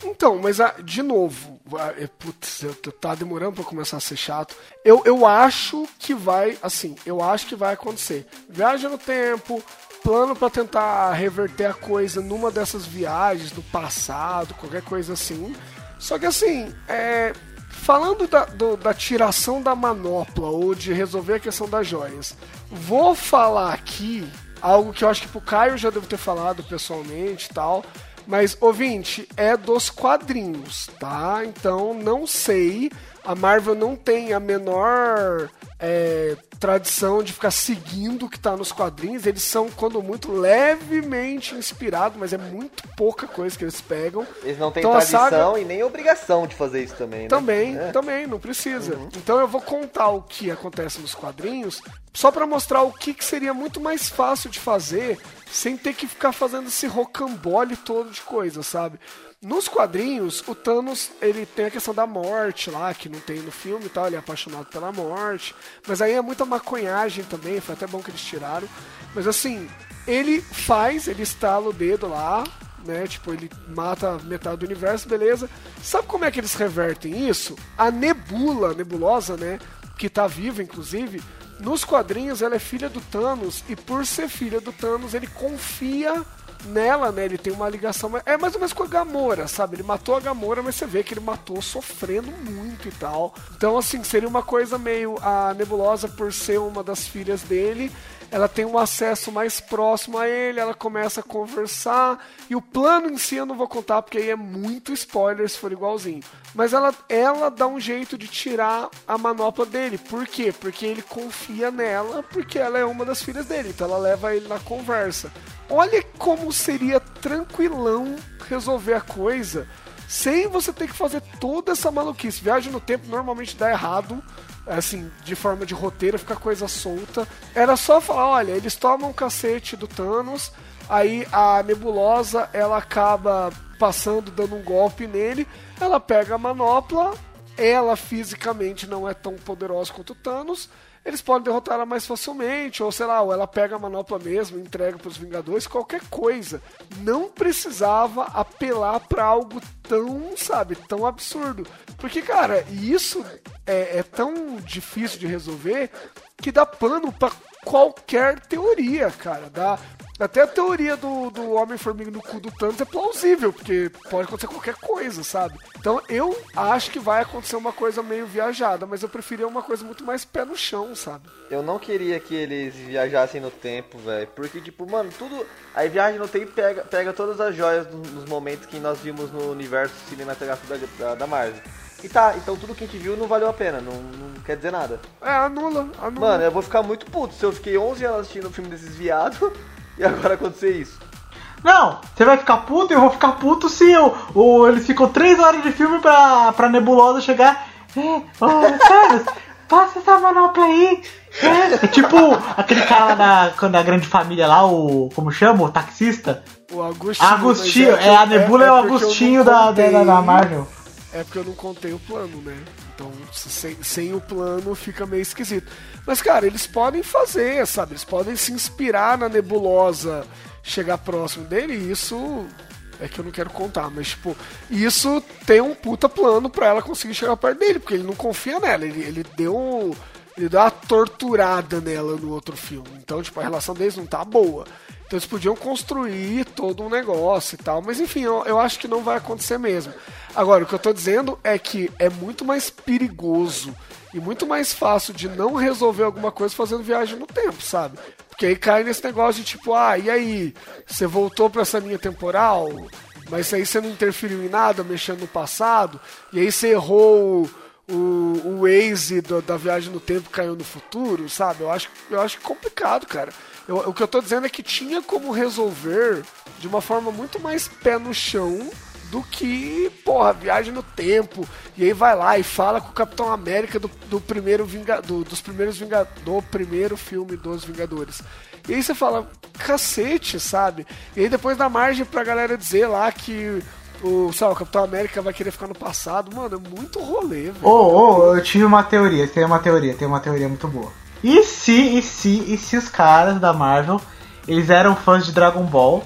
Então, mas ah, de novo, ah, é, putz, tá demorando pra começar a ser chato. Eu, eu acho que vai, assim, eu acho que vai acontecer. Viagem no tempo, plano pra tentar reverter a coisa numa dessas viagens no passado, qualquer coisa assim. Só que assim, é, falando da, do- da tiração da manopla ou de resolver a questão das joias, vou falar aqui algo que eu acho que pro Caio já devo ter falado pessoalmente e tal. Mas, ouvinte, é dos quadrinhos, tá? Então, não sei. A Marvel não tem a menor é, tradição de ficar seguindo o que tá nos quadrinhos. Eles são, quando muito, levemente inspirados, mas é muito pouca coisa que eles pegam. Eles não têm Então, tradição saga- e nem obrigação de fazer isso também, né? Também, É. também, não precisa. Então eu vou contar o que acontece nos quadrinhos, só pra mostrar o que, que seria muito mais fácil de fazer, sem ter que ficar fazendo esse rocambole todo de coisa, sabe? Nos quadrinhos, o Thanos, ele tem a questão da morte lá, que não tem no filme e tal, ele é apaixonado pela morte. Mas aí é muita maconhagem também, foi até bom que eles tiraram. Mas assim, ele faz, ele estala o dedo lá, né? Tipo, ele mata metade do universo, beleza. Sabe como é que eles revertem isso? A Nebula, a Nebulosa, né? Que tá viva, inclusive. Nos quadrinhos, ela é filha do Thanos. E por ser filha do Thanos, ele confia nela, né? Ele tem uma ligação. É mais ou menos com a Gamora, sabe? Ele matou a Gamora, mas você vê que ele matou sofrendo muito e tal. Então, assim, seria uma coisa meio. A Nebulosa, por ser uma das filhas dele, ela tem um acesso mais próximo a ele, ela começa a conversar. E o plano em si eu não vou contar, porque aí é muito spoiler se for igualzinho. Mas ela, ela dá um jeito de tirar a manopla dele. Por quê? Porque ele confia nela, porque ela é uma das filhas dele. Então ela leva ele na conversa. Olha como seria tranquilão resolver a coisa sem você ter que fazer toda essa maluquice. Viagem no tempo normalmente dá errado, assim, de forma de roteiro, fica coisa solta. Era só falar, olha, eles tomam o cacete do Thanos, aí a nebulosa ela acaba passando, dando um golpe nele, ela pega a manopla, ela fisicamente não é tão poderosa quanto o Thanos. Eles podem derrotar ela mais facilmente, ou sei lá, ou ela pega a manopla mesmo, entrega para os Vingadores, qualquer coisa. Não precisava apelar para algo tão, sabe, tão absurdo. Porque, cara, isso é, é tão difícil de resolver que dá pano para qualquer teoria, cara. Dá, até a teoria do, do Homem-Formiga no cu do Thanos é plausível, porque pode acontecer qualquer coisa, sabe? Então eu acho que vai acontecer uma coisa meio viajada, mas eu preferia uma coisa muito mais pé no chão, sabe? Eu não queria que eles viajassem no tempo, velho. Porque, tipo, mano, tudo. Aí viagem no tempo pega, pega todas as joias nos momentos que nós vimos no universo cinematográfico da, da, da Marvel. E tá, então tudo que a gente viu não valeu a pena, não, não quer dizer nada. É, anula, anula. Mano, eu vou ficar muito puto se eu fiquei 11 anos assistindo um filme desses viados e agora acontecer isso. Não, você vai ficar puto e eu vou ficar puto se o, o, eles ficam três horas de filme pra, pra nebulosa chegar. É, ô, Thanos, passa essa manopla aí. É, É tipo aquele cara lá da, da grande família lá, o. Como chama? O taxista? o Agostinho. Agostinho, que é, a eu- Nebula é, o eu não Agostinho da, da, da, Marvel. É porque eu não contei o plano, né? Então, sem, sem o plano fica meio esquisito. Mas, cara, eles podem fazer, sabe? Eles podem se inspirar na nebulosa, chegar próximo dele, e isso. É que eu não quero contar, mas, tipo, isso tem um puta plano pra ela conseguir chegar perto dele, porque ele não confia nela. Ele, ele deu. Ele deu uma torturada nela no outro filme. Então, tipo, a relação deles não tá boa. Então eles podiam construir todo um negócio e tal. Mas enfim, eu, eu acho que não vai acontecer mesmo. Agora, o que eu tô dizendo é que é muito mais perigoso e muito mais fácil de não resolver alguma coisa fazendo viagem no tempo, sabe? Porque aí cai nesse negócio de tipo, ah, e aí? Você voltou pra essa linha temporal? Mas aí você não interferiu em nada, mexendo no passado, e aí você errou o, o Waze do- da viagem no tempo caiu no futuro, sabe? Eu acho, eu acho complicado, cara. Eu- o que eu tô dizendo é que tinha como resolver de uma forma muito mais pé no chão do que, porra, viagem no tempo. E aí vai lá e fala com o Capitão América do, do primeiro Vinga, do- dos primeiros Vinga, do primeiro filme dos Vingadores. E aí você fala, cacete, sabe? E aí depois dá margem pra galera dizer lá que o, sabe, o Capitão América vai querer ficar no passado. Mano, é muito rolê, velho. Ô, ô, eu tive uma teoria, tem uma teoria, tem uma teoria muito boa. E se, e se, e se os caras da Marvel, eles eram fãs de Dragon Ball,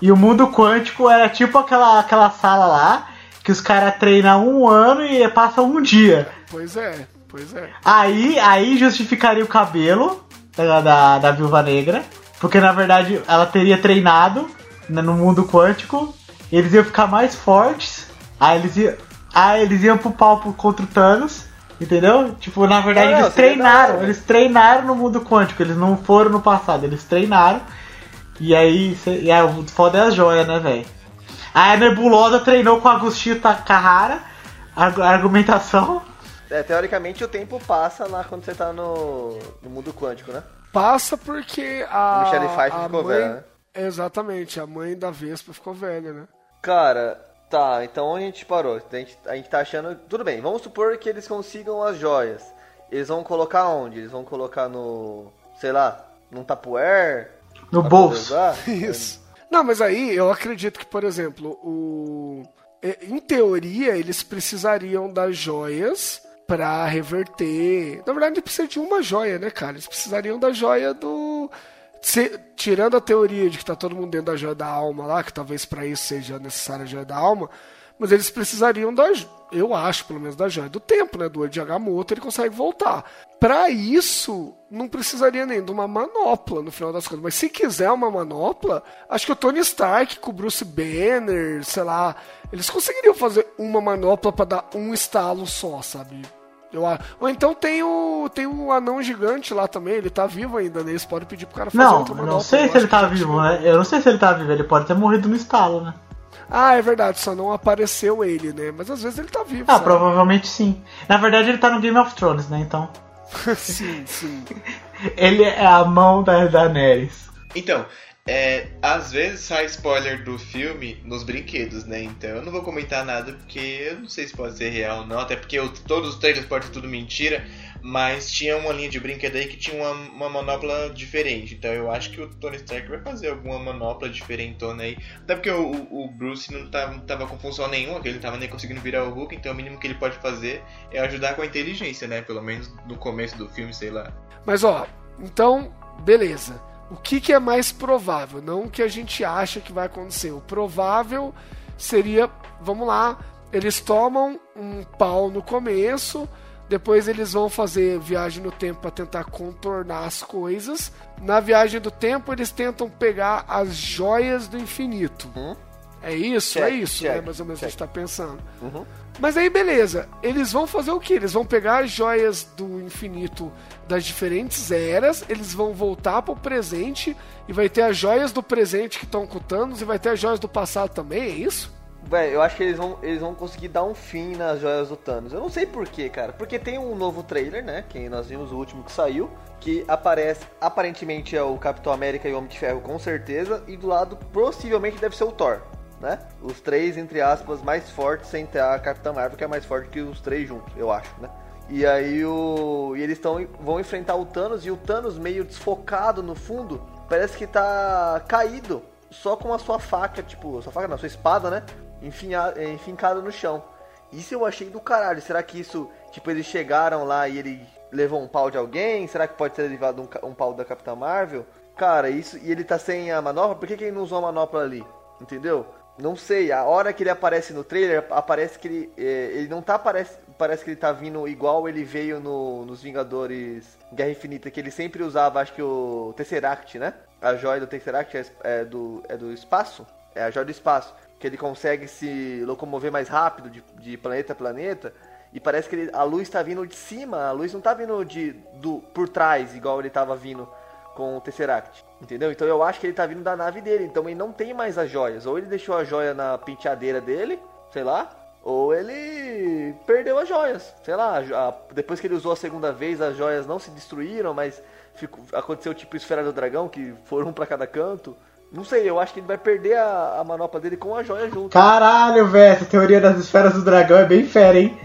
e o mundo quântico era tipo aquela, aquela sala lá, que os caras treinam um ano e passam um dia. Pois é, pois é. Aí, aí justificaria o cabelo da, da, da Viúva Negra, porque na verdade ela teria treinado né, no mundo quântico, eles iam ficar mais fortes, aí eles iam, aí eles iam pro palco contra o Thanos, entendeu? Tipo, na verdade Não, eles treinaram, eles treinaram no mundo quântico, eles não foram no passado, eles treinaram, e aí, cê- e aí o foda é a joia, né, velho? A Nebulosa treinou com o Agostinho Takahara, argu- argumentação. É, teoricamente o tempo passa lá quando você tá no, no mundo quântico, né? Passa porque a. O Michelle Pfeiffer a ficou mãe, velha, né? Exatamente, a mãe da Vespa ficou velha, né? Cara, tá, então onde a gente parou? A gente, a gente tá achando. Tudo bem, vamos supor que eles consigam as joias. Eles vão colocar onde? Eles vão colocar no. sei lá, num tapuer? No bolso. Isso. Não, mas aí eu acredito que, por exemplo, o. é, Em teoria, eles precisariam das joias pra reverter. Na verdade, precisa de uma joia, né, cara? Eles precisariam da joia do. Se- Tirando a teoria de que tá todo mundo dentro da joia da alma lá, que talvez pra isso seja necessária a joia da alma, mas eles precisariam da. Eu acho, pelo menos, da joia do tempo, né? Do olho de ele consegue voltar. Pra isso, não precisaria nem de uma manopla, no final das contas. Mas se quiser uma manopla, acho que o Tony Stark com o Bruce Banner, sei lá, eles conseguiriam fazer uma manopla pra dar um estalo só, sabe? Eu, ou então tem o, tem o anão gigante lá também, ele tá vivo ainda, né? Eles podem pedir pro cara fazer Não, outra eu manopla. não sei se ele tá vivo, chegou. né? Eu não sei se ele tá vivo, ele pode ter morrido no estalo, né? Ah, é verdade, só não apareceu ele, né? Mas às vezes ele tá vivo. Ah, sabe? provavelmente sim. Na verdade ele tá no Game of Thrones, né? Então. sim, sim. Ele é a mão da Daenerys. Então, é, às vezes sai spoiler do filme nos brinquedos, né? Então eu não vou comentar nada porque eu não sei se pode ser real ou não, até porque eu- todos os trailers podem ser tudo mentira, mas tinha uma linha de brinquedo aí que tinha uma, uma manopla diferente. Então eu acho que o Tony Stark vai fazer alguma manopla diferentona aí. Até porque o, o- Bruce não tava, não tava com função nenhuma, ele não tava nem conseguindo virar o Hulk, então o mínimo que ele pode fazer é ajudar com a inteligência, né? Pelo menos no começo do filme, sei lá. Mas ó, então, beleza. O que, que é mais provável? Não o que a gente acha que vai acontecer. O provável seria, vamos lá, eles tomam um pau no começo, depois eles vão fazer viagem no tempo para tentar contornar as coisas. Na viagem do tempo, eles tentam pegar as joias do infinito. Uhum. É isso? Check, é isso, né? check, Mais ou menos a gente check. tá pensando. Uhum. Mas aí, beleza. Eles vão fazer o que? Eles vão pegar as joias do infinito das diferentes eras, eles vão voltar pro presente e vai ter as joias do presente que estão com Thanos e vai ter as joias do passado também, é isso? Véi, eu acho que eles vão, eles vão conseguir dar um fim nas joias do Thanos. Eu não sei porquê, cara. Porque tem um novo trailer, né? Que nós vimos o último que saiu. Que aparece, aparentemente é o Capitão América e o Homem de Ferro, com certeza. E do lado, possivelmente, deve ser o Thor, né? Os três, entre aspas, mais fortes sem ter a Capitã Marvel, que é mais forte que os três juntos, eu acho, né? E aí o. E eles tão, vão enfrentar o Thanos e o Thanos meio desfocado no fundo. Parece que tá caído. Só com a sua faca, tipo, sua faca não, sua espada, né? Enfincada no chão. Isso eu achei do caralho. Será que isso, tipo, eles chegaram lá e ele levou um pau de alguém? Será que pode ter levado um, um pau da Capitã Marvel? Cara, isso. E ele tá sem a manopla? Por que, que ele não usou a manopla ali? Entendeu? Não sei, a hora que ele aparece no trailer, aparece que ele. é, ele não tá. Parece, parece que ele tá vindo igual ele veio no, nos Vingadores Guerra Infinita, que ele sempre usava, acho que o Tesseract, né? A joia do Tesseract é, é do, é do espaço? É a joia do espaço. Que ele consegue se locomover mais rápido de, de planeta a planeta. E parece que ele- a luz tá vindo de cima, a luz não tá vindo de, do, por trás, igual ele tava vindo com o Tesseract. Entendeu? Então eu acho que ele tá vindo da nave dele. Então ele não tem mais as joias. Ou ele deixou a joia na penteadeira dele, sei lá. Ou ele perdeu as joias. Sei lá, a depois que ele usou a segunda vez, as joias não se destruíram, mas ficou- aconteceu tipo esfera do dragão, que foram um pra cada canto. Não sei, eu acho que ele vai perder a, a manopla dele com a joia junto. Caralho, velho, essa teoria das esferas do dragão é bem fera, hein?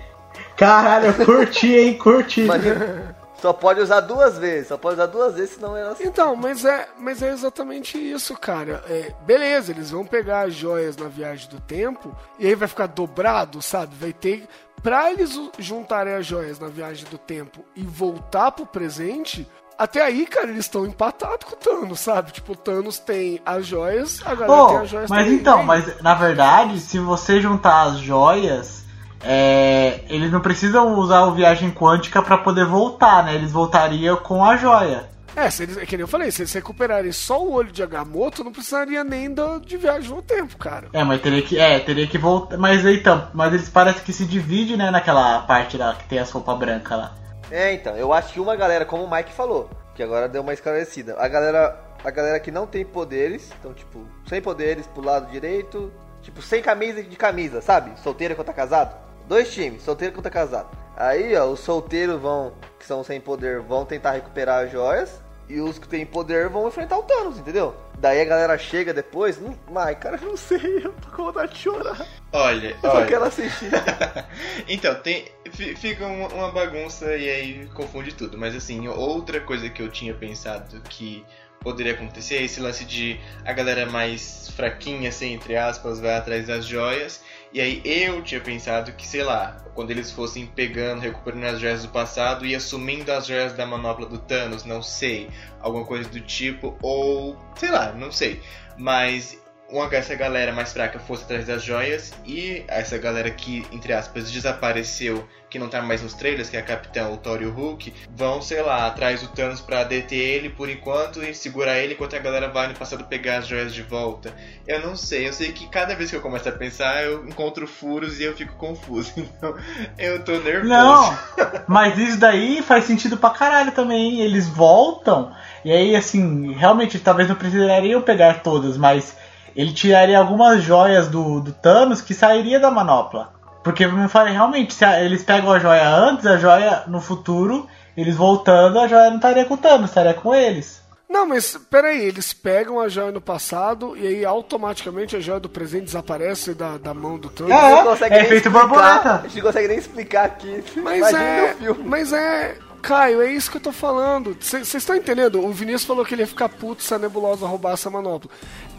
Caralho, eu curti, hein? Curti. Imagina. Só pode usar duas vezes, só pode usar duas vezes, senão ela. Então, mas é, mas é exatamente isso, cara. É, beleza, eles vão pegar as joias na viagem do tempo e aí vai ficar dobrado, sabe? Vai ter. Pra eles juntarem as joias na viagem do tempo e voltar pro presente, até aí, cara, eles estão empatados com o Thanos, sabe? Tipo, o Thanos tem as joias, a galera Pô, tem as joias mas também. então, aí? mas na verdade, se você juntar as joias, é, eles não precisam usar o viagem quântica pra poder voltar, né? Eles voltariam com a joia. É, se eles, é que nem eu falei, se eles recuperarem só o olho de Agamotto, não precisaria nem da, de viagem no tempo, cara. É, mas teria que, é, teria que voltar. Mas então, mas eles parecem que se dividem, né, naquela parte lá que tem as roupas brancas lá. É, então, eu acho que uma galera, como o Mike falou, que agora deu uma esclarecida. A galera, a galera que não tem poderes, então, tipo, sem poderes pro lado direito, tipo, sem camisa de camisa, sabe? Solteiro contra casado. Dois times, solteiro contra casado. Aí, ó, os solteiros vão, que são sem poder, vão tentar recuperar as joias. E os que têm poder vão enfrentar o Thanos, entendeu? Daí a galera chega depois. Hum, Mike, cara, eu não sei, eu tô com vontade de chorar. Olha, Eu só olha. quero assistir. então, tem, fi- fica uma, uma bagunça e aí confunde tudo. Mas assim, outra coisa que eu tinha pensado que poderia acontecer é esse lance de a galera mais fraquinha, assim, entre aspas, vai atrás das joias. E aí eu tinha pensado que, sei lá, quando eles fossem pegando, recuperando as joias do passado e assumindo as joias da manopla do Thanos, não sei, alguma coisa do tipo, ou sei lá, não sei. Mas uma, essa galera mais fraca fosse atrás das joias e essa galera que, entre aspas, desapareceu, que não tá mais nos trailers, que é a Capitão, o Thor e o Hulk, vão, sei lá, atrás do Thanos pra deter ele por enquanto e segurar ele enquanto a galera vai no passado pegar as joias de volta. Eu não sei, eu sei que cada vez que eu começo a pensar eu encontro furos e eu fico confuso, então eu tô nervoso. Não, mas isso daí faz sentido pra caralho também. Eles voltam, e aí, assim, realmente, talvez não precisariam pegar todas, mas ele tiraria algumas joias do, do Thanos que sairia da manopla. Porque não faria realmente, se a- eles pegam a joia antes, a joia no futuro, eles voltando, a joia não estaria com o Thanos, estaria com eles. Não, mas peraí, eles pegam a joia no passado e aí automaticamente a joia do presente desaparece da, da mão do Thanos. É, consegue é efeito explicar. borboleta. A gente não consegue nem explicar aqui. Mas Imagina é. Mas é. Caio, é isso que eu tô falando. Vocês estão entendendo? O Vinícius falou que ele ia ficar puto se a nebulosa roubasse a manopla.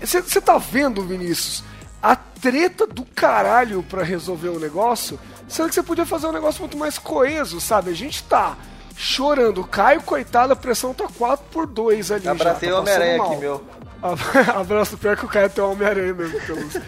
Você tá vendo, Vinícius? A treta do caralho pra resolver o negócio, sendo que você podia fazer um negócio muito mais coeso, sabe? A gente tá chorando. O Caio, coitado, a pressão tá 4 por 2 ali. Abracei já, o tá passando Homem-Aranha aqui, meu. Abraço, pior que o Caio tem o Homem-Aranha mesmo, Pelúcio.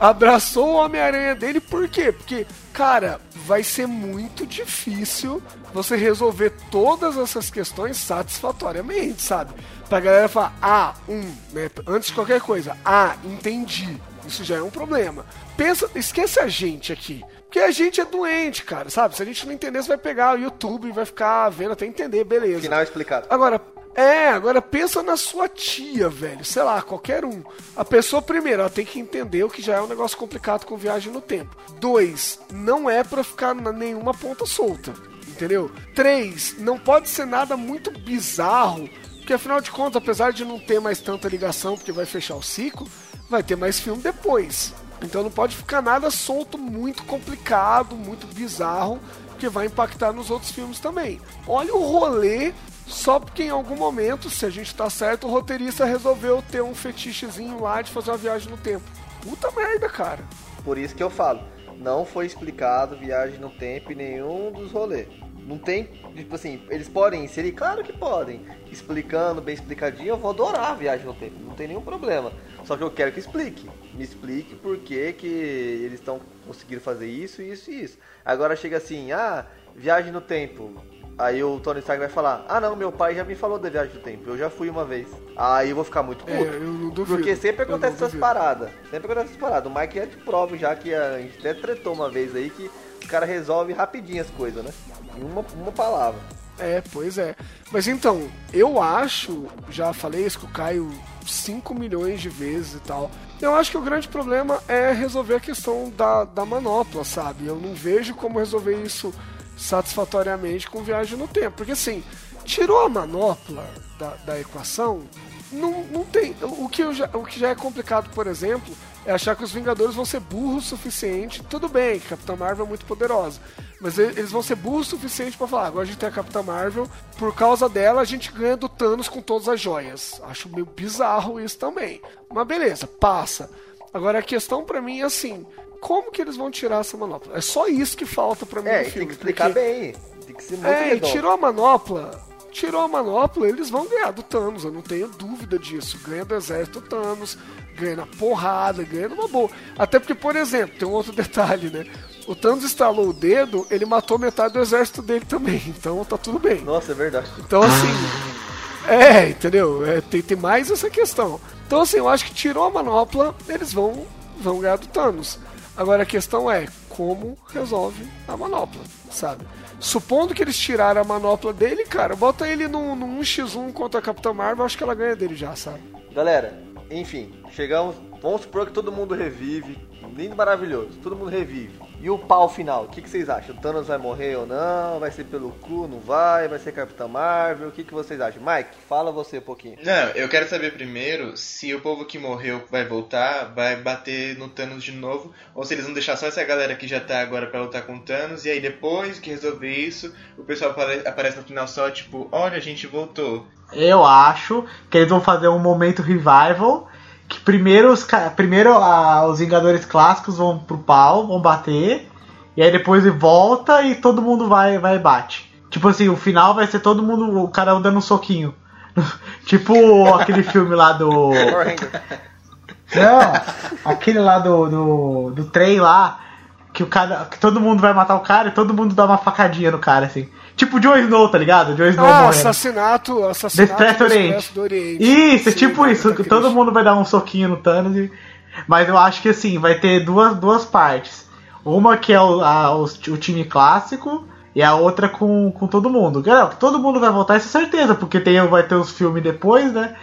Abraçou o Homem-Aranha dele, por quê? Porque, cara, vai ser muito difícil você resolver todas essas questões satisfatoriamente, sabe? Pra galera falar, ah, um, né? Antes de qualquer coisa, ah, entendi. Isso já é um problema. Pensa, esquece a gente aqui. Porque a gente é doente, cara, sabe? Se a gente não entender, você vai pegar o YouTube e vai ficar vendo até entender, beleza. Final explicado. Agora, é, agora pensa na sua tia, velho. Sei lá, qualquer um. A pessoa, primeiro, ela tem que entender o que já é um negócio complicado com viagem no tempo. Dois, não é pra ficar na nenhuma ponta solta. Entendeu? Três, não pode ser nada muito bizarro. Porque afinal de contas, apesar de não ter mais tanta ligação, porque vai fechar o ciclo, vai ter mais filme depois. Então não pode ficar nada solto, muito complicado, muito bizarro, porque vai impactar nos outros filmes também. Olha o rolê só porque em algum momento, se a gente tá certo, o roteirista resolveu ter um fetichezinho lá de fazer uma viagem no tempo. Puta merda, cara. Por isso que eu falo, não foi explicado viagem no tempo em nenhum dos rolês. Não tem, tipo assim, eles podem inserir? Claro que podem. Explicando, bem explicadinho, eu vou adorar a viagem no tempo, não tem nenhum problema. Só que eu quero que explique. Me explique por que, que eles estão conseguindo fazer isso, isso e isso. Agora chega assim, ah, viagem no tempo. Aí o Tony Stark vai falar, ah não, meu pai já me falou da viagem do tempo, eu já fui uma vez. Aí eu vou ficar muito puto. É, eu não duvido. Porque sempre acontece essas paradas. Sempre acontece essas paradas. O Mike é de prova já que a gente até tretou uma vez aí que o cara resolve rapidinho as coisas, né? Em uma, uma palavra. É, pois é. Mas então, eu acho, já falei isso com o Caio 5 milhões de vezes e tal. Eu acho que o grande problema é resolver a questão da, da manopla, sabe? Eu não vejo como resolver isso satisfatoriamente com viagem no tempo. Porque assim, tirou a manopla da, da equação, não, não tem. O que, já, o que já é complicado, por exemplo, é achar que os Vingadores vão ser burros o suficiente. Tudo bem, que a Capitã Marvel é muito poderosa. Mas eles vão ser burros o suficiente pra falar, agora a gente tem a Capitã Marvel, por causa dela a gente ganha do Thanos com todas as joias. Acho meio bizarro isso também. Mas beleza, passa. Agora a questão pra mim é assim, como que eles vão tirar essa manopla? É só isso que falta pra mim É, no filme. tem que explicar porque- bem. Tem que ser muito é, e tirou a manopla. Tirou a manopla, eles vão ganhar do Thanos, eu não tenho dúvida disso. Ganha do exército Thanos, ganha na porrada, ganha numa boa. Até porque, por exemplo, tem um outro detalhe, né? O Thanos estalou o dedo, ele matou metade do exército dele também, então tá tudo bem. Nossa, é verdade. Então, assim. É, entendeu? É, tem, tem mais essa questão. Então, assim, eu acho que tirou a manopla, eles vão, vão ganhar do Thanos. Agora a questão é como resolve a manopla, sabe? Supondo que eles tiraram a manopla dele, cara, bota ele no, no 1x1 contra a Capitã Marvel, acho que ela ganha dele já, sabe? Galera, enfim, chegamos. Vamos supor que todo mundo revive. Lindo, maravilhoso. Todo mundo revive. E o pau final, o que, que vocês acham? O Thanos vai morrer ou não? Vai ser pelo cu? Não vai? Vai ser Capitã Marvel? O que, que vocês acham? Mike, fala você um pouquinho. Não, eu quero saber primeiro se o povo que morreu vai voltar, vai bater no Thanos de novo, ou se eles vão deixar só essa galera que já tá agora pra lutar com o Thanos, e aí depois que resolver isso, o pessoal apare- aparece no final só, tipo, olha, a gente voltou. Eu acho que eles vão fazer um momento revival. Que primeiro os, primeiro ah, os Vingadores clássicos vão pro pau, vão bater. E aí depois ele volta e todo mundo vai, vai e bate. Tipo assim, o final vai ser todo mundo, o cara dando um soquinho. tipo aquele filme lá do. Não, aquele lá do, do, do trem lá, que o cara. que todo mundo vai matar o cara e todo mundo dá uma facadinha no cara, assim. Tipo Jon Snow, tá ligado? Jon Snow Ah, morrendo. assassinato, assassinato Expresso do Oriente. Expresso do Oriente. Isso, Sim, tipo isso, que todo mundo vai dar um soquinho no Thanos. E... Mas eu acho que assim, vai ter duas, duas partes. Uma que é o, a- o, o time clássico e a outra com, com todo mundo. Galera, que todo mundo vai voltar, isso é certeza, porque tem, vai ter os filmes depois, né?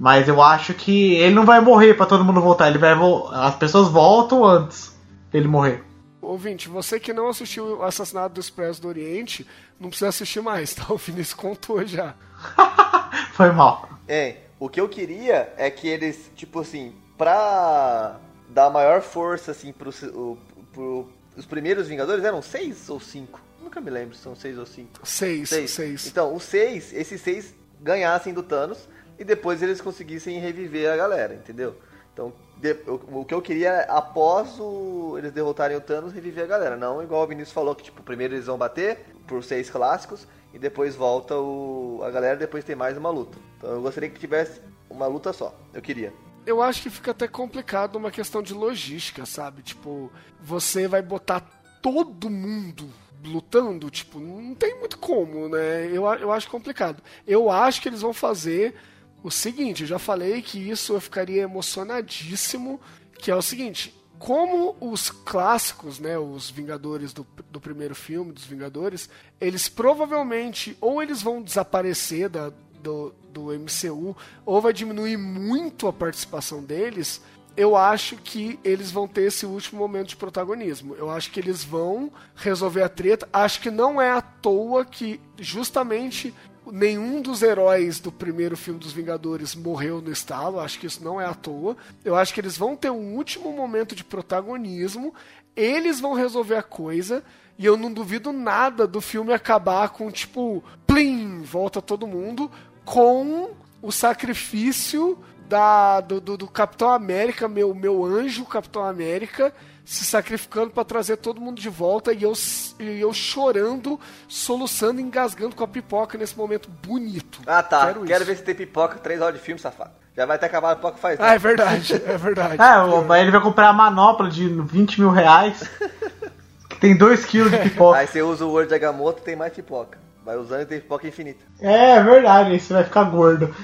Mas eu acho que ele não vai morrer pra todo mundo voltar. Ele vai As pessoas voltam antes dele morrer. Ouvinte, você que não assistiu o Assassinato do Expresso do Oriente, não precisa assistir mais, tá? O Vinícius contou já. Foi mal. É, o que eu queria é que eles, tipo assim, pra dar maior força, assim, pro, o- pro- os primeiros Vingadores, eram seis ou cinco? Nunca me lembro se são seis ou cinco. Seis, Seis. seis. Então, os seis, esses seis ganhassem do Thanos e depois eles conseguissem reviver a galera, entendeu? Então, de- o, o que eu queria é, após o, eles derrotarem o Thanos, reviver a galera. Não igual o Vinícius falou, que tipo, primeiro eles vão bater por seis clássicos e depois volta o, a galera depois tem mais uma luta. Então eu gostaria que tivesse uma luta só. Eu queria. Eu acho que fica até complicado uma questão de logística, sabe? Tipo, você vai botar todo mundo lutando, tipo, não tem muito como, né? Eu, eu acho complicado. Eu acho que eles vão fazer o seguinte, eu já falei que isso eu ficaria emocionadíssimo, que é o seguinte, como os clássicos, né, os Vingadores do, do primeiro filme, dos Vingadores, eles provavelmente, ou eles vão desaparecer da, do, do MCU, ou vai diminuir muito a participação deles, eu acho que eles vão ter esse último momento de protagonismo. Eu acho que eles vão resolver a treta. Acho que não é à toa que justamente nenhum dos heróis do primeiro filme dos Vingadores morreu no estalo. Acho que isso não é à toa. Eu acho que eles vão ter um último momento de protagonismo. Eles vão resolver a coisa. E eu não duvido nada do filme acabar com tipo, plim, volta todo mundo com o sacrifício da, do, do, do Capitão América, meu, meu anjo Capitão América, se sacrificando para trazer todo mundo de volta e eu, e eu chorando, soluçando, engasgando com a pipoca nesse momento bonito. Ah tá, Quero quero, ver se tem pipoca, três horas de filme, safado. Já vai ter acabado a pipoca faz Ah, é verdade, é verdade. É, o- aí ele vai comprar a manopla de 20 mil reais. Que tem 2 quilos de pipoca. Aí você usa o Word de Agamotto tem mais pipoca. Vai usando e tem pipoca infinita. É, é verdade, aí você vai ficar gordo.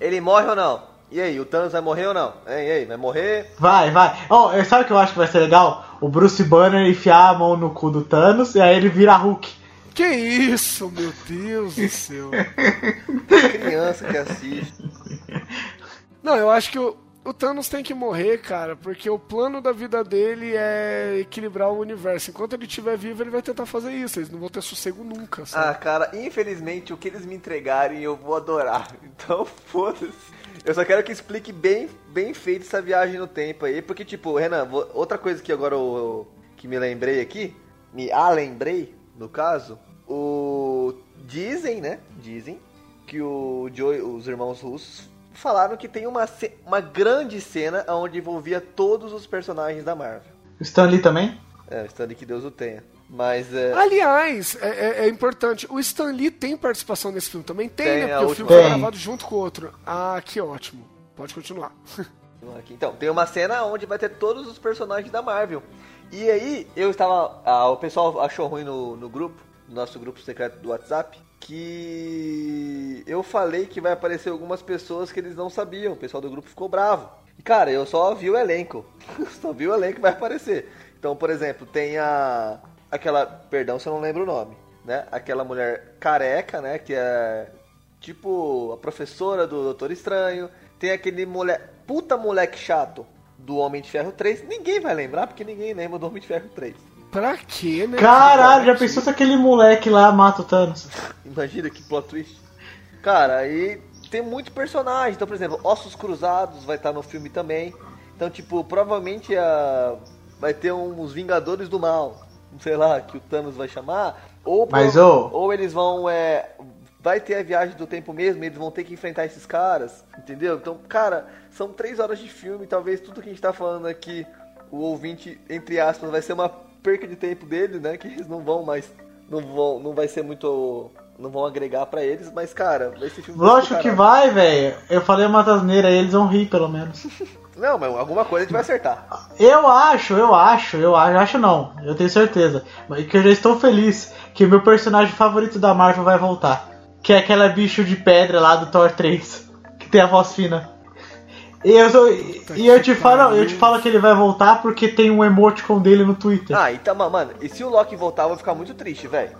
Ele morre ou não? E aí, o Thanos vai morrer ou não? Hein, e aí, vai morrer? Vai, vai. Ó, oh, sabe o que eu acho que vai ser legal? O Bruce Banner enfiar a mão no cu do Thanos e aí ele vira Hulk. Que isso, meu Deus do céu. Criança que assiste. Não, eu acho que o, o Thanos tem que morrer, cara, porque o plano da vida dele é equilibrar o universo. Enquanto ele estiver vivo, ele vai tentar fazer isso. Eles não vão ter sossego nunca, Ah, sabe? cara, infelizmente o que eles me entregarem eu vou adorar. Então, foda-se. Eu só quero que explique bem, bem feito essa viagem no tempo aí, porque, tipo, Renan, vou- outra coisa que agora eu, que me lembrei aqui, me ah, lembrei, no caso, o. Dizem, né? Dizem que o Joey, os irmãos russos falaram que tem uma, uma grande cena onde envolvia todos os personagens da Marvel. O Stan Lee também? É, Stanley que Deus o tenha. Mas é. Aliás, é, é- é importante. O Stan Lee tem participação nesse filme também? Tem, Tem, né? Porque o filme foi gravado junto com o outro. Ah, que ótimo. Pode continuar. Então, tem uma cena onde vai ter todos os personagens da Marvel. E aí, eu estava. ah, o pessoal achou ruim no, no grupo, no nosso grupo secreto do WhatsApp, que eu falei que vai aparecer algumas pessoas que eles não sabiam. O pessoal do grupo ficou bravo. E, cara, eu só vi o elenco. só vi o elenco que vai aparecer. Então, por exemplo, tem a. Aquela. Perdão se eu não lembro o nome. Né? Aquela mulher careca, né? Que é tipo a professora do Doutor Estranho. Tem aquele mulher, puta moleque chato do Homem de Ferro 3. Ninguém vai lembrar, porque ninguém lembra do Homem de Ferro 3. Pra quê, né? Caralho, já pensou se aquele moleque lá mata o Thanos? Imagina que plot twist. Cara, aí tem muito personagem. Então, por exemplo, Ossos Cruzados vai estar no filme também. Então, tipo, provavelmente a... vai ter uns Vingadores do Mal. Sei lá, que o Thanos vai chamar. Ou, Mas, pro- ou eles vão. É... Vai ter a viagem do tempo mesmo, eles vão ter que enfrentar esses caras, entendeu? Então, cara, são três horas de filme, talvez tudo que a gente tá falando aqui, o ouvinte, entre aspas, vai ser uma perca de tempo dele, né? Que eles não vão mais. Não vão. Não vai ser muito. Não vão agregar pra eles, mas, cara, esse filme. Lógico que vai, velho. Eu falei uma asneira aí, eles vão rir pelo menos. Não, mas alguma coisa a gente vai acertar. Eu acho, eu acho, eu acho, acho não, eu tenho certeza. Mas que eu já estou feliz que o meu personagem favorito da Marvel vai voltar. Que é aquela bicho de pedra lá do Thor 3, que tem a voz fina. E eu, sou- e eu te falo, eu te falo que ele vai voltar porque tem um emoticon dele no Twitter. Ah, então, ma- mano, e se o Loki voltar, eu vou ficar muito triste, velho.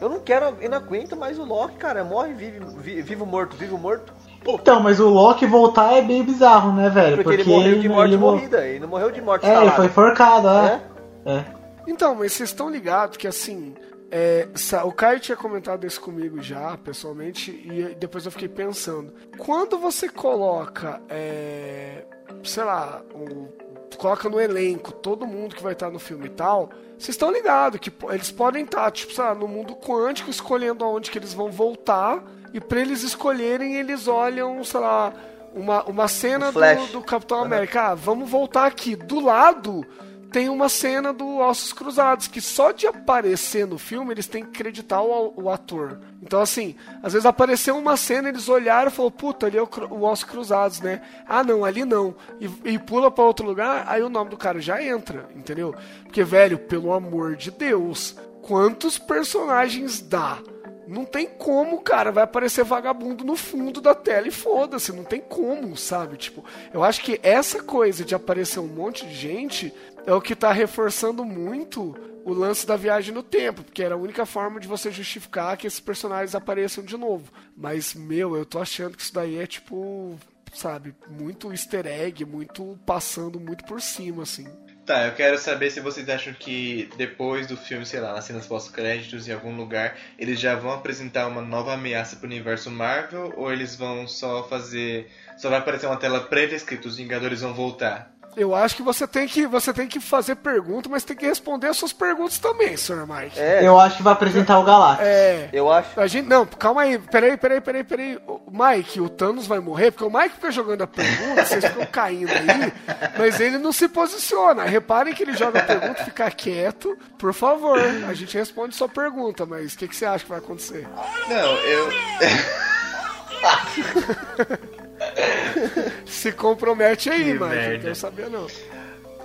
Eu não quero, eu não aguento mais o Loki, cara. Morre, vive, vi- vivo morto, vivo morto. Então, mas o Loki voltar é bem bizarro, né, velho? Porque, ele morreu de morte ele mo- morrida, ele não morreu de morte É, ele foi enforcado, é. É? É. Então, mas vocês estão ligados que assim. é, o Caio tinha comentado isso comigo já, pessoalmente, e depois eu fiquei pensando. Quando você coloca, é, sei lá, um- coloca no elenco todo mundo que vai estar no filme e tal, vocês estão ligados que eles podem estar, tipo, sei lá, no mundo quântico, escolhendo aonde que eles vão voltar, e pra eles escolherem, eles olham, sei lá, uma, uma cena do, do Capitão América. Ah, vamos voltar aqui. Do lado tem uma cena do Ossos Cruzados, que só de aparecer no filme eles têm que acreditar o, o ator. Então, assim, às vezes apareceu uma cena, eles olharam e falaram, puta, ali é o, o Ossos Cruzados, né? Ah, não, ali não. E, e pula pra outro lugar, aí o nome do cara já entra, entendeu? Porque, velho, pelo amor de Deus, quantos personagens dá? Não tem como, cara, vai aparecer vagabundo no fundo da tela e foda-se, não tem como, sabe? Tipo, eu acho que essa coisa de aparecer um monte de gente é o que tá reforçando muito o lance da viagem no tempo, porque era a única forma de você justificar que esses personagens apareçam de novo. Mas, meu, eu tô achando que isso daí é tipo, sabe, muito easter egg, muito passando muito por cima, assim. Tá, eu quero saber se vocês acham que depois do filme, sei lá, nas cenas pós-créditos, em algum lugar, eles já vão apresentar uma nova ameaça pro universo Marvel ou eles vão só fazer. Só vai aparecer uma tela preta escrito os Vingadores vão voltar? Eu acho que você tem que, você tem que fazer pergunta, mas tem que responder as suas perguntas também, Sr. Mike. É, Eu acho que vai apresentar o Galactus. É. eu acho. A gente, não, calma aí, peraí, peraí, peraí, peraí. O Mike, o Thanos vai morrer, porque o Mike fica jogando a pergunta, vocês ficam caindo aí, mas ele não se posiciona. Reparem que ele joga a pergunta, fica quieto, por favor. A gente responde sua pergunta, mas o que, que você acha que vai acontecer? Não, eu. Se compromete aí, Que não merda. quero saber não.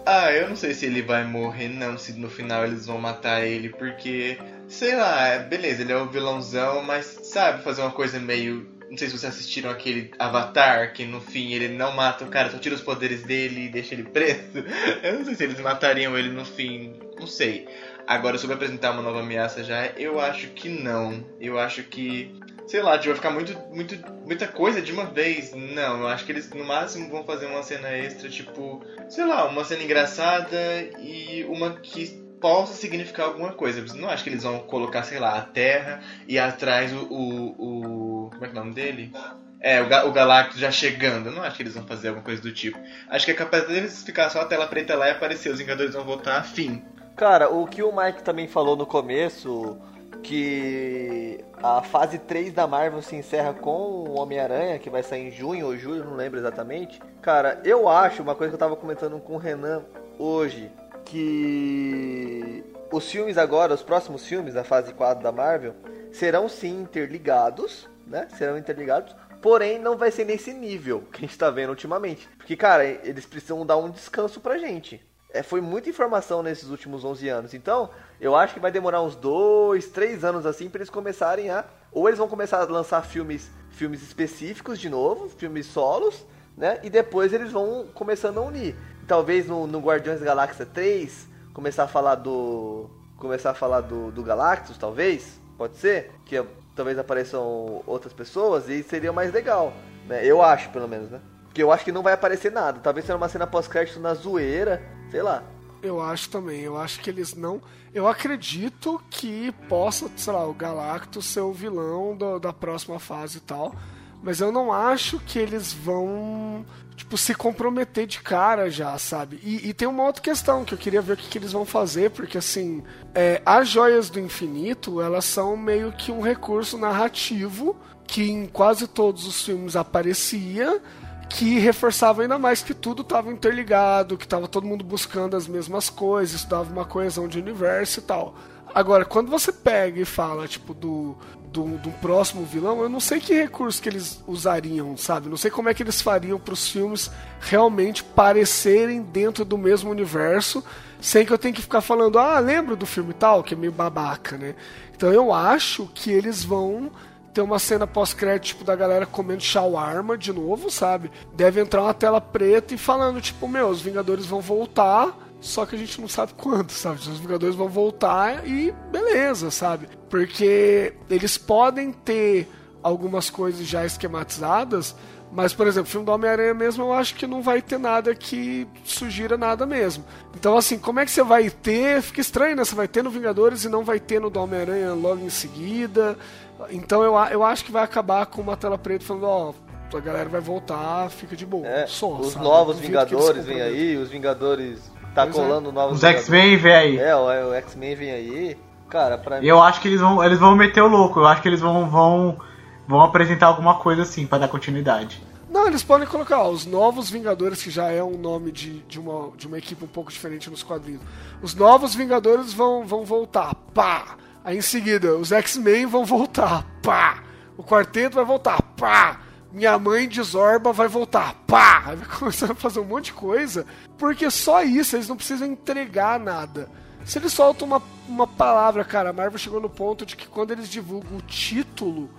Ah, eu não sei se ele vai morrer, não, se no final eles vão matar ele, porque, sei lá, é- beleza, ele é o vilãozão, mas sabe fazer uma coisa meio. Não sei se vocês assistiram aquele Avatar, que no fim ele não mata o cara, só tira os poderes dele e deixa ele preso. Eu não sei se eles matariam ele no fim, não sei. Agora, sobre apresentar uma nova ameaça já, eu acho que não. Eu acho que, sei lá, vai ficar muito, muito, muita coisa de uma vez. Não, eu acho que eles no máximo vão fazer uma cena extra, tipo, sei lá, uma cena engraçada e uma que possa significar alguma coisa. Eu não acho que eles vão colocar, sei lá, a Terra e atrás o. o, o- como é que é o nome dele? É, o, o Galactus já chegando. Eu não acho que eles vão fazer alguma coisa do tipo. Acho que é capaz deles ficar só a tela preta lá e aparecer. Os Vingadores vão voltar, fim. Cara, o que o Mike também falou no começo, que a fase 3 da Marvel se encerra com o Homem-Aranha, que vai sair em junho ou julho, não lembro exatamente. Cara, eu acho, uma coisa que eu tava comentando com o Renan hoje, que os filmes agora, os próximos filmes da fase 4 da Marvel, serão sim interligados, né? Serão interligados, porém não vai ser nesse nível que a gente tá vendo ultimamente. Porque, cara, eles precisam dar um descanso pra gente. É, foi muita informação nesses últimos 11 anos. Então, eu acho que vai demorar uns 2, 3 anos assim para eles começarem a. Ou eles vão começar a lançar filmes, filmes específicos de novo, filmes solos, né? E depois eles vão começando a unir. Talvez no, no Guardiões da Galáxia 3 começar a falar do. Começar a falar do, do Galactus, talvez? Pode ser? Que talvez apareçam outras pessoas e seria mais legal. Né? Eu acho, pelo menos, né? Porque eu acho que não vai aparecer nada. Talvez seja uma cena pós-crédito na zoeira, sei lá. Eu acho também. Eu acho que eles não. Eu acredito que possa, sei lá, o Galactus ser o vilão do, da próxima fase e tal. Mas eu não acho que eles vão, tipo, se comprometer de cara já, sabe? E, e tem uma outra questão que eu queria ver o que, que eles vão fazer, porque assim, é, as joias do infinito, elas são meio que um recurso narrativo que em quase todos os filmes aparecia que reforçava ainda mais que tudo estava interligado, que estava todo mundo buscando as mesmas coisas, isso dava uma coesão de universo e tal. Agora, quando você pega e fala, tipo, do, do, do próximo vilão, eu não sei que recurso que eles usariam, sabe? Não sei como é que eles fariam para os filmes realmente parecerem dentro do mesmo universo, sem que eu tenha que ficar falando, ah, lembro do filme tal, que é meio babaca, né? Então eu acho que eles vão ter uma cena pós-crédito, tipo, da galera comendo shawarma de novo, sabe? Deve entrar uma tela preta e falando, tipo, meu, os Vingadores vão voltar, só que a gente não sabe quando, sabe? Os Vingadores vão voltar e beleza, sabe? Porque eles podem ter algumas coisas já esquematizadas, mas, por exemplo, o filme do Homem-Aranha mesmo, eu acho que não vai ter nada que sugira nada mesmo. Então, assim, como é que você vai ter? Fica estranho, né? Você vai ter no Vingadores e não vai ter no do Homem-Aranha logo em seguida. Então, eu, eu acho que vai acabar com uma tela preta falando, ó, oh, a galera vai voltar, fica de boa. É, Só, os sabe? novos Vingadores vêm aí, os Vingadores tá Pois é. colando novos Os X-Men vem aí. É, o, o X-Men vem aí. Cara, pra mim. Eu acho que eles vão, eles vão meter o louco. Eu acho que eles vão, vão, vão apresentar alguma coisa assim pra dar continuidade. Não, eles podem colocar ó, os Novos Vingadores, que já é um nome de, de, uma, de uma equipe um pouco diferente nos quadrinhos. Os Novos Vingadores vão, vão voltar, pá! Aí em seguida, os X-Men vão voltar, pá! O quarteto vai voltar, pá! Minha mãe de Zorba vai voltar, pá! Aí vai começar a fazer um monte de coisa, porque só isso, eles não precisam entregar nada. Se eles soltam uma, uma palavra, cara, a Marvel chegou no ponto de que quando eles divulgam o título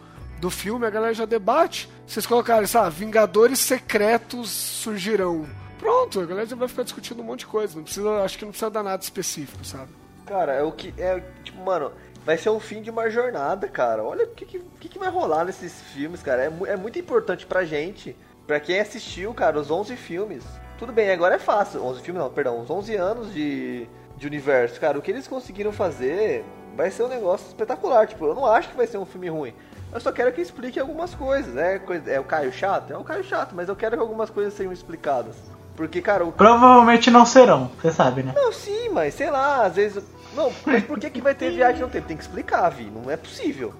do filme, a galera já debate. Vocês colocarem, sabe, Vingadores Secretos surgirão. Pronto, a galera já vai ficar discutindo um monte de coisa. Não precisa, acho que não precisa dar nada específico, sabe? Cara, é o que. É, tipo, mano, vai ser um fim de uma jornada, cara. Olha o que, que, que, vai rolar nesses filmes, cara. É, é muito importante pra gente. Pra quem assistiu, cara, os 11 filmes. Tudo bem, agora é fácil. 11 filmes não, perdão. Os 11 anos de, de universo. Cara, o que eles conseguiram fazer vai ser um negócio espetacular. Tipo, eu não acho que vai ser um filme ruim. Eu só quero que explique algumas coisas. É, coisa- é o Caio chato? É o Caio chato, mas eu quero que algumas coisas sejam explicadas. Porque, cara, o Provavelmente não serão, você sabe, né? não, sim, mas sei lá, às vezes. Não, mas por que, que vai ter viagem no tempo? Tem que explicar, Vi. Não é possível.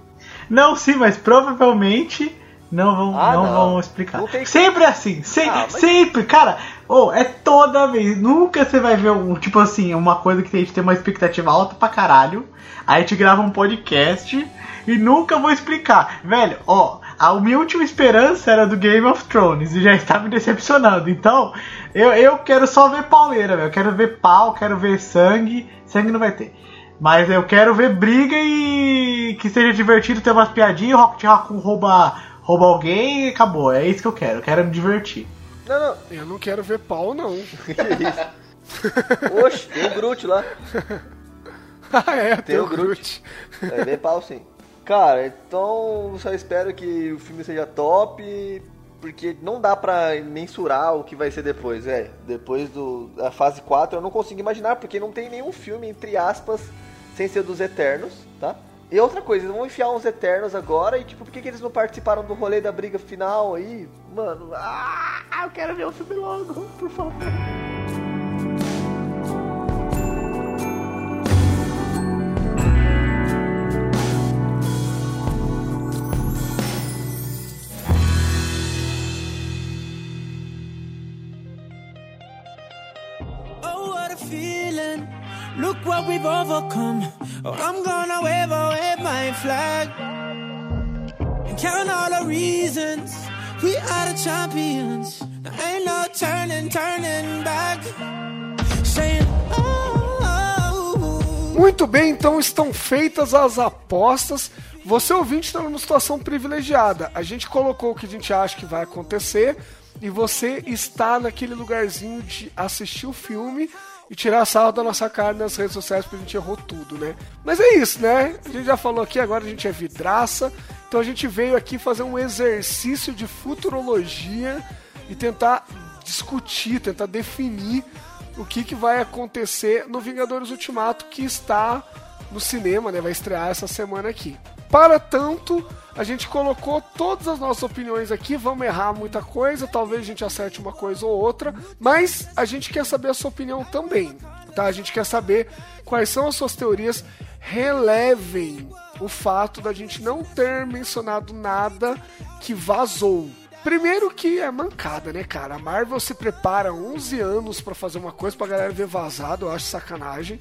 Não, sim, mas provavelmente não vão, Ah, não, não. vão explicar. Não tem- Sempre assim, se- Ah, mas- sempre, cara. Oh, é toda vez. Nunca você vai ver um, tipo assim, uma coisa que a gente tem uma expectativa alta pra caralho. Aí a gente grava um podcast e nunca vou explicar. Velho, ó, a minha última esperança era do Game of Thrones e já está me decepcionando. Então, eu, eu quero só ver pauleira, velho. Eu quero ver pau, quero ver sangue. Sangue não vai ter. Mas eu quero ver briga e que seja divertido, ter umas piadinhas, Rocket Raccoon rouba, rouba alguém e acabou. É isso que eu quero, eu quero me divertir. Não, não. Eu não quero ver pau, não. Que isso? Oxe, tem o Groot lá. ah, é, tem, o o Groot. Groot. É pau sim. Cara, então só espero que o filme seja top, porque não dá pra mensurar o que vai ser depois, velho. Depois do, da fase 4 eu não consigo imaginar, porque não tem nenhum filme, entre aspas, sem ser dos Eternos, tá? E outra coisa, eles vão enfiar uns Eternos agora e tipo, por que, que eles não participaram do rolê da briga final aí? Mano, ah, eu quero ver o filme logo, por favor. What a feeling. Look what we've overcome. Oh, I'm gonna wave, oh, my flag. And count all the reasons we are the champions. There ain't no turning, turning back. Saying, oh, Muito bem, então estão feitas as apostas. Você ouvinte está numa situação privilegiada. A gente colocou o que a gente acha que vai acontecer e você está naquele lugarzinho de assistir o filme e tirar sarro da nossa cara nas redes sociais porque a gente errou tudo, né? Mas é isso, né? A gente já falou aqui, agora a gente é vidraça. Então a gente veio aqui fazer um exercício de futurologia e tentar discutir, tentar definir o que, que vai acontecer no Vingadores Ultimato que está no cinema, né? Vai estrear essa semana aqui. Para tanto, a gente colocou todas as nossas opiniões aqui, vamos errar muita coisa, talvez a gente acerte uma coisa ou outra, mas a gente quer saber a sua opinião também, tá? A gente quer saber quais são as suas teorias, relevem o fato da gente não ter mencionado nada que vazou. Primeiro que é mancada, né, cara? A Marvel se prepara 11 anos pra fazer uma coisa pra galera ver vazado, eu acho sacanagem.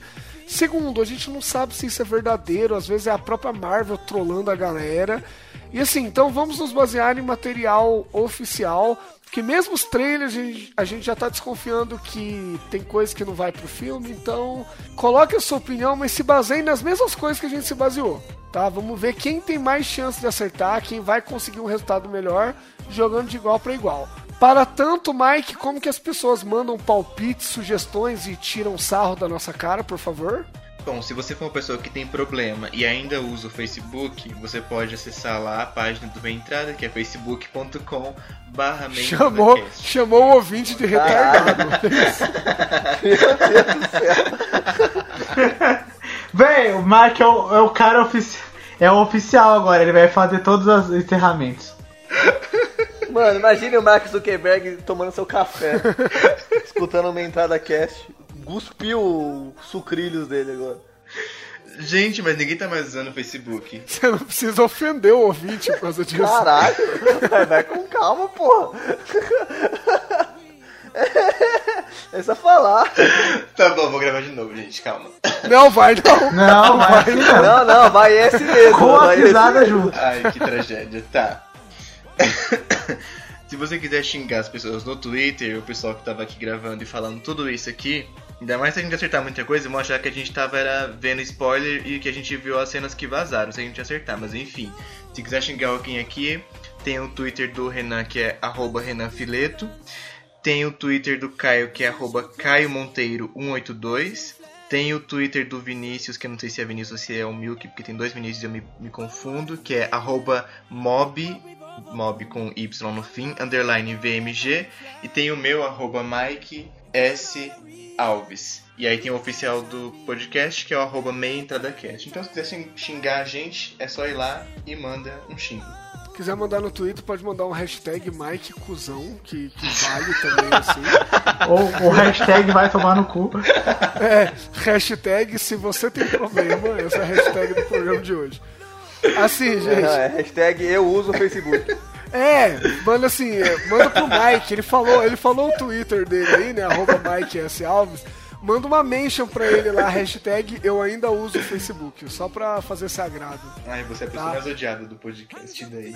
Segundo, a gente não sabe se isso é verdadeiro, às vezes é a própria Marvel trollando a galera. E assim, então vamos nos basear em material oficial, que mesmo os trailers a gente, já tá desconfiando que tem coisa que não vai pro filme, então coloque a sua opinião, mas se baseie nas mesmas coisas que a gente se baseou. Tá, vamos ver quem tem mais chance de acertar, quem vai conseguir um resultado melhor jogando de igual para igual. Para tanto, Mike, como que as pessoas mandam palpites, sugestões e tiram sarro da nossa cara, por favor? Bom, se você for uma pessoa que tem problema e ainda usa o Facebook, você pode acessar lá a página do Bem Entrada, que é facebook.com barra Chamou, chamou o ouvinte de retardado. Meu Deus do céu. Véi, o Mark é o, é o cara oficial. É o oficial agora, ele vai fazer todos os encerramentos. Mano, imagine o Mark Zuckerberg tomando seu café, escutando uma entrada cast, cuspiu os sucrilhos dele agora. Gente, mas ninguém tá mais usando o Facebook. Você não precisa ofender o ouvinte por causa disso. Caralho, vai, com calma, porra. É só falar. Tá bom, vou gravar de novo, gente, calma. Não, vai não. Não, vai não. Não, não, vai esse mesmo. Com a mesmo. junto. Ai, que tragédia. Tá. Se você quiser xingar as pessoas no Twitter, o pessoal que tava aqui gravando e falando tudo isso aqui, ainda mais se a gente acertar muita coisa, vão achar que a gente tava era, vendo spoiler e que a gente viu as cenas que vazaram, se a gente acertar. Mas enfim, se quiser xingar alguém aqui, tem o Twitter do Renan que é arroba Renan Fileto. Tem o Twitter do Caio que é arroba Caio Monteiro 182. Tem o Twitter do Vinícius, que eu não sei se é Vinícius ou se é o Milk, porque tem dois Vinícius e eu me, me confundo, que é arroba mob, mob com Y no fim, underline VMG. E tem o meu, arroba Mike S. Alves. E aí tem o oficial do podcast, que é o arroba meia entrada cast. Então se quiser xingar a gente, é só ir lá e manda um xingo. quiser mandar no Twitter, pode mandar um hashtag Mike Cusão, que, que vale também, assim. Ou o hashtag vai tomar no cu. É, hashtag se você tem problema, essa é a hashtag do programa de hoje. Assim, Não, gente. é hashtag eu uso o Facebook. É, manda assim, é, manda pro Mike, ele falou, ele falou o Twitter dele aí, né? Arroba Mike S. Alves. Manda uma mention pra ele lá, hashtag eu ainda uso o Facebook, só pra fazer sagrado. Ai, você é a pessoa Tá. mais odiada do podcast daí.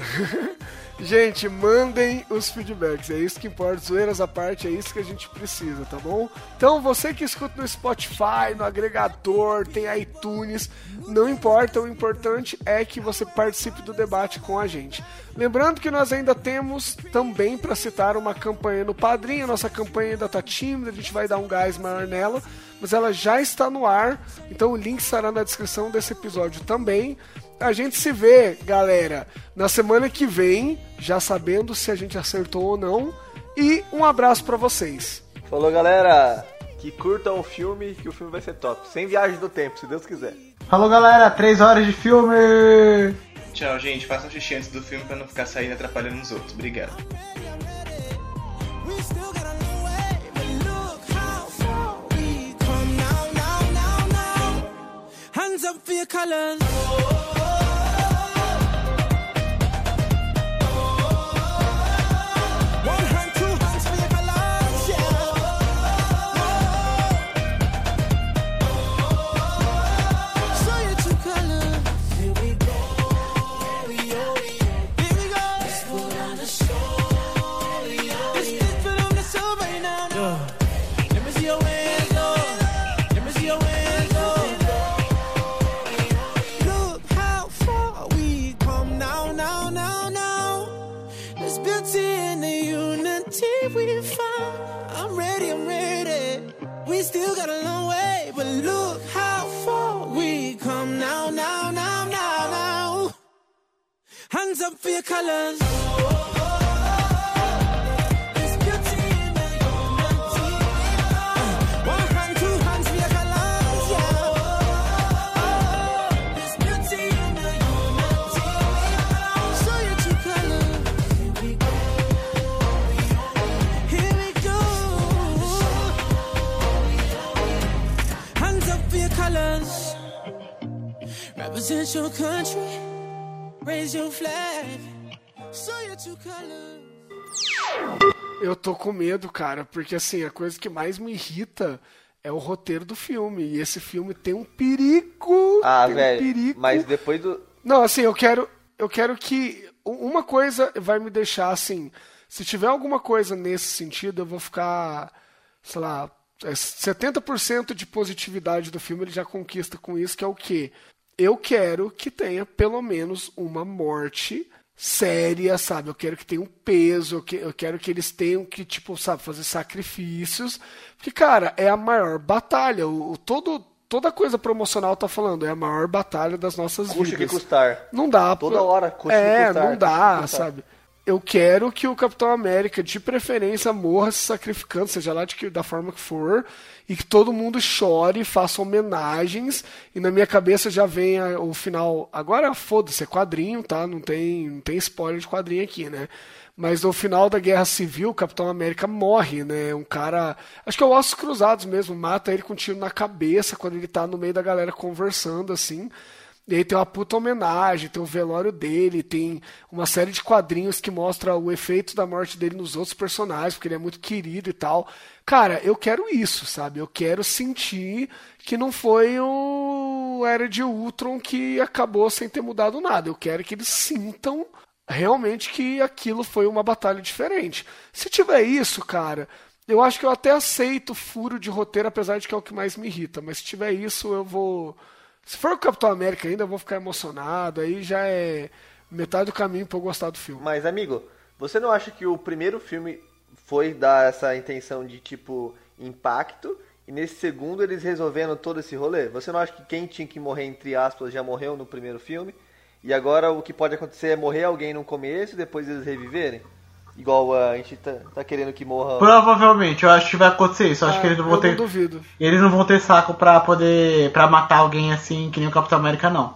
Gente, mandem os feedbacks, é isso que importa, zoeiras à parte, é isso que a gente precisa, tá bom? Então, você que escuta no Spotify, no agregador, tem iTunes, não importa, o importante é que você participe do debate com a gente. Lembrando que nós ainda temos também para citar uma campanha no Padrinho, nossa campanha ainda tá tímida, a gente vai dar um gás maior nela, mas ela já está no ar, então o link estará na descrição desse episódio também. A gente se vê, galera, na semana que vem, já sabendo se a gente acertou ou não. E um abraço pra vocês. Falou, galera. Que curtam o filme, que o filme vai ser top. Sem viagem do tempo, se Deus quiser. Falou, galera. Três horas de filme. Tchau, gente. Façam xixi antes do filme pra não ficar saindo atrapalhando os outros. Obrigado. Hands up for your colors. Hands up for your colors. Represent your country. Raise your flag. Show your true colors. Eu tô com medo, cara, porque assim, a coisa que mais me irrita é o roteiro do filme. E esse filme tem um perigo. Ah, tem um velho. perigo. Mas depois do. Não, assim, eu quero, eu quero que uma coisa vai me deixar assim, se tiver alguma coisa nesse sentido, eu vou ficar, sei lá, é 70% de positividade do filme ele já conquista com isso, que é o quê? Eu quero que tenha pelo menos uma morte séria, sabe? Eu quero que tenha um peso, eu, que- eu quero que eles tenham que, tipo, sabe, fazer sacrifícios. Porque, cara, é a maior batalha. O, o- todo, toda coisa promocional tá falando, é a maior batalha das nossas Custe vidas. que custar. Não dá. Toda pra- hora, custe que É, custar, não custe dá, sabe? Eu quero que o Capitão América, de preferência, morra se sacrificando, seja lá de que, da forma que for, e que todo mundo chore, faça homenagens, e na minha cabeça já vem a- o final. Agora, foda-se, é quadrinho, tá? Não tem, não tem spoiler de quadrinho aqui, né? Mas no final da Guerra Civil, o Capitão América morre, né? Um cara. Acho que é o Ossos Cruzados mesmo, mata ele com um tiro na cabeça quando ele tá no meio da galera conversando, assim. E aí tem uma puta homenagem, tem o velório dele, tem uma série de quadrinhos que mostra o efeito da morte dele nos outros personagens, porque ele é muito querido e tal. Cara, eu quero isso, sabe? Eu quero sentir que não foi o Era de Ultron que acabou sem ter mudado nada. Eu quero que eles sintam realmente que aquilo foi uma batalha diferente. Se tiver isso, cara, eu acho que eu até aceito furo de roteiro, apesar de que é o que mais me irrita. Mas se tiver isso, eu vou. Se for o Capitão América ainda, eu vou ficar emocionado. Aí já é metade do caminho pra eu gostar do filme. Mas, amigo, você não acha que o primeiro filme foi dar essa intenção de, tipo, impacto? E nesse segundo eles resolvendo todo esse rolê? Você não acha que quem tinha que morrer, entre aspas, já morreu no primeiro filme? E agora o que pode acontecer é morrer alguém no começo e depois eles reviverem? Igual a gente tá, tá querendo que morra. Provavelmente, eu acho que vai acontecer isso. Eu acho Ah, que eles não vão eu ter. não duvido. Eles não vão ter saco pra poder. para matar alguém assim, que nem o Capitão América, não.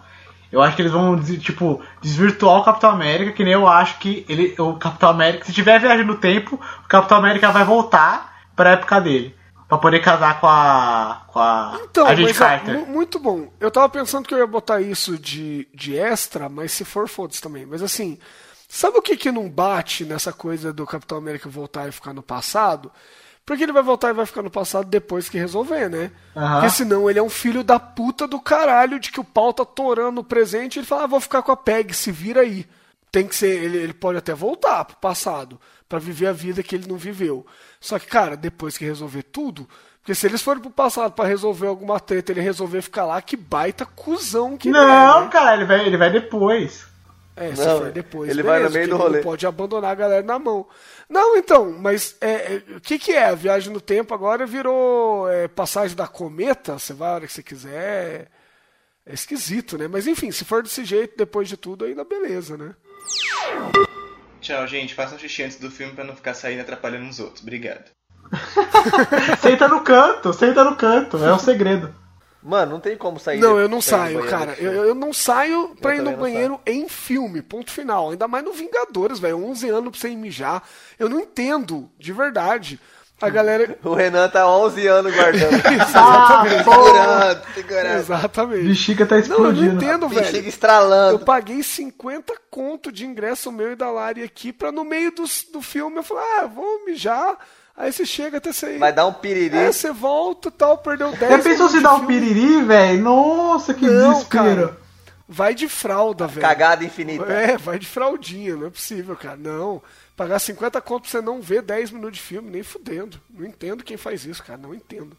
Eu acho que eles vão, tipo, desvirtuar o Capitão América, que nem eu acho que ele, o Capitão América, se tiver viagem no tempo, o Capitão América vai voltar pra época dele. Pra poder casar com a. com a. Então, a gente Carter. mu- muito bom. Eu tava pensando que eu ia botar isso de, de extra, mas se for, foda-se também. Mas assim, sabe o que que não bate nessa coisa do Capitão América voltar e ficar no passado? Porque ele vai voltar e vai ficar no passado depois que resolver, né? Aham. Porque senão ele é um filho da puta do caralho de que o pau tá torando no presente e ele fala, ah, vou ficar com a Peg, se vira aí. Tem que ser, ele, ele pode até voltar pro passado pra viver a vida que ele não viveu. Só que, cara, depois que resolver tudo, porque se eles forem pro passado pra resolver alguma treta, ele resolver ficar lá, que baita cuzão que ele é, Não, né? cara, ele vai, ele vai depois. É, se Não, for depois. ele vai no meio do rolê. Não pode abandonar a galera na mão. Não, então, mas é, é, o que, que é? A viagem no tempo agora virou é, passagem da cometa, você vai a hora que você quiser. É esquisito, né? Mas enfim, se for desse jeito, depois de tudo, ainda beleza, né? Tchau, gente. Façam xixi antes do filme pra não ficar saindo e atrapalhando os outros. Obrigado. Senta no canto, senta no canto, é um segredo. Mano, não tem como sair. Não, eu não do saio, cara. Eu, eu não saio pra ir também no banheiro em filme, ponto final. Ainda mais no Vingadores, velho. 11 anos pra você ir mijar. Eu não entendo, de verdade. A galera. O Renan tá 11 anos guardando. Exatamente. Segurando, segurando. Exatamente. Bexiga tá Não, eu não explodindo. entendo, Bexiga velho. Eu estralando. paguei 50 conto de ingresso meu e da Lari aqui pra no meio dos- do, filme eu falar, ah, vou mijar. Aí você chega até você ir. Vai dar um piriri. É, você volta e tal, perdeu 10 Já pensou se dá um piriri, velho? Nossa, que Não, desespero. cara. Vai de fralda, velho. Cagada infinita. É, vai de fraldinha, não é possível, cara. Não. Pagar 50 conto pra você não ver 10 minutos de filme, nem fudendo. Não entendo quem faz isso, cara. Não entendo.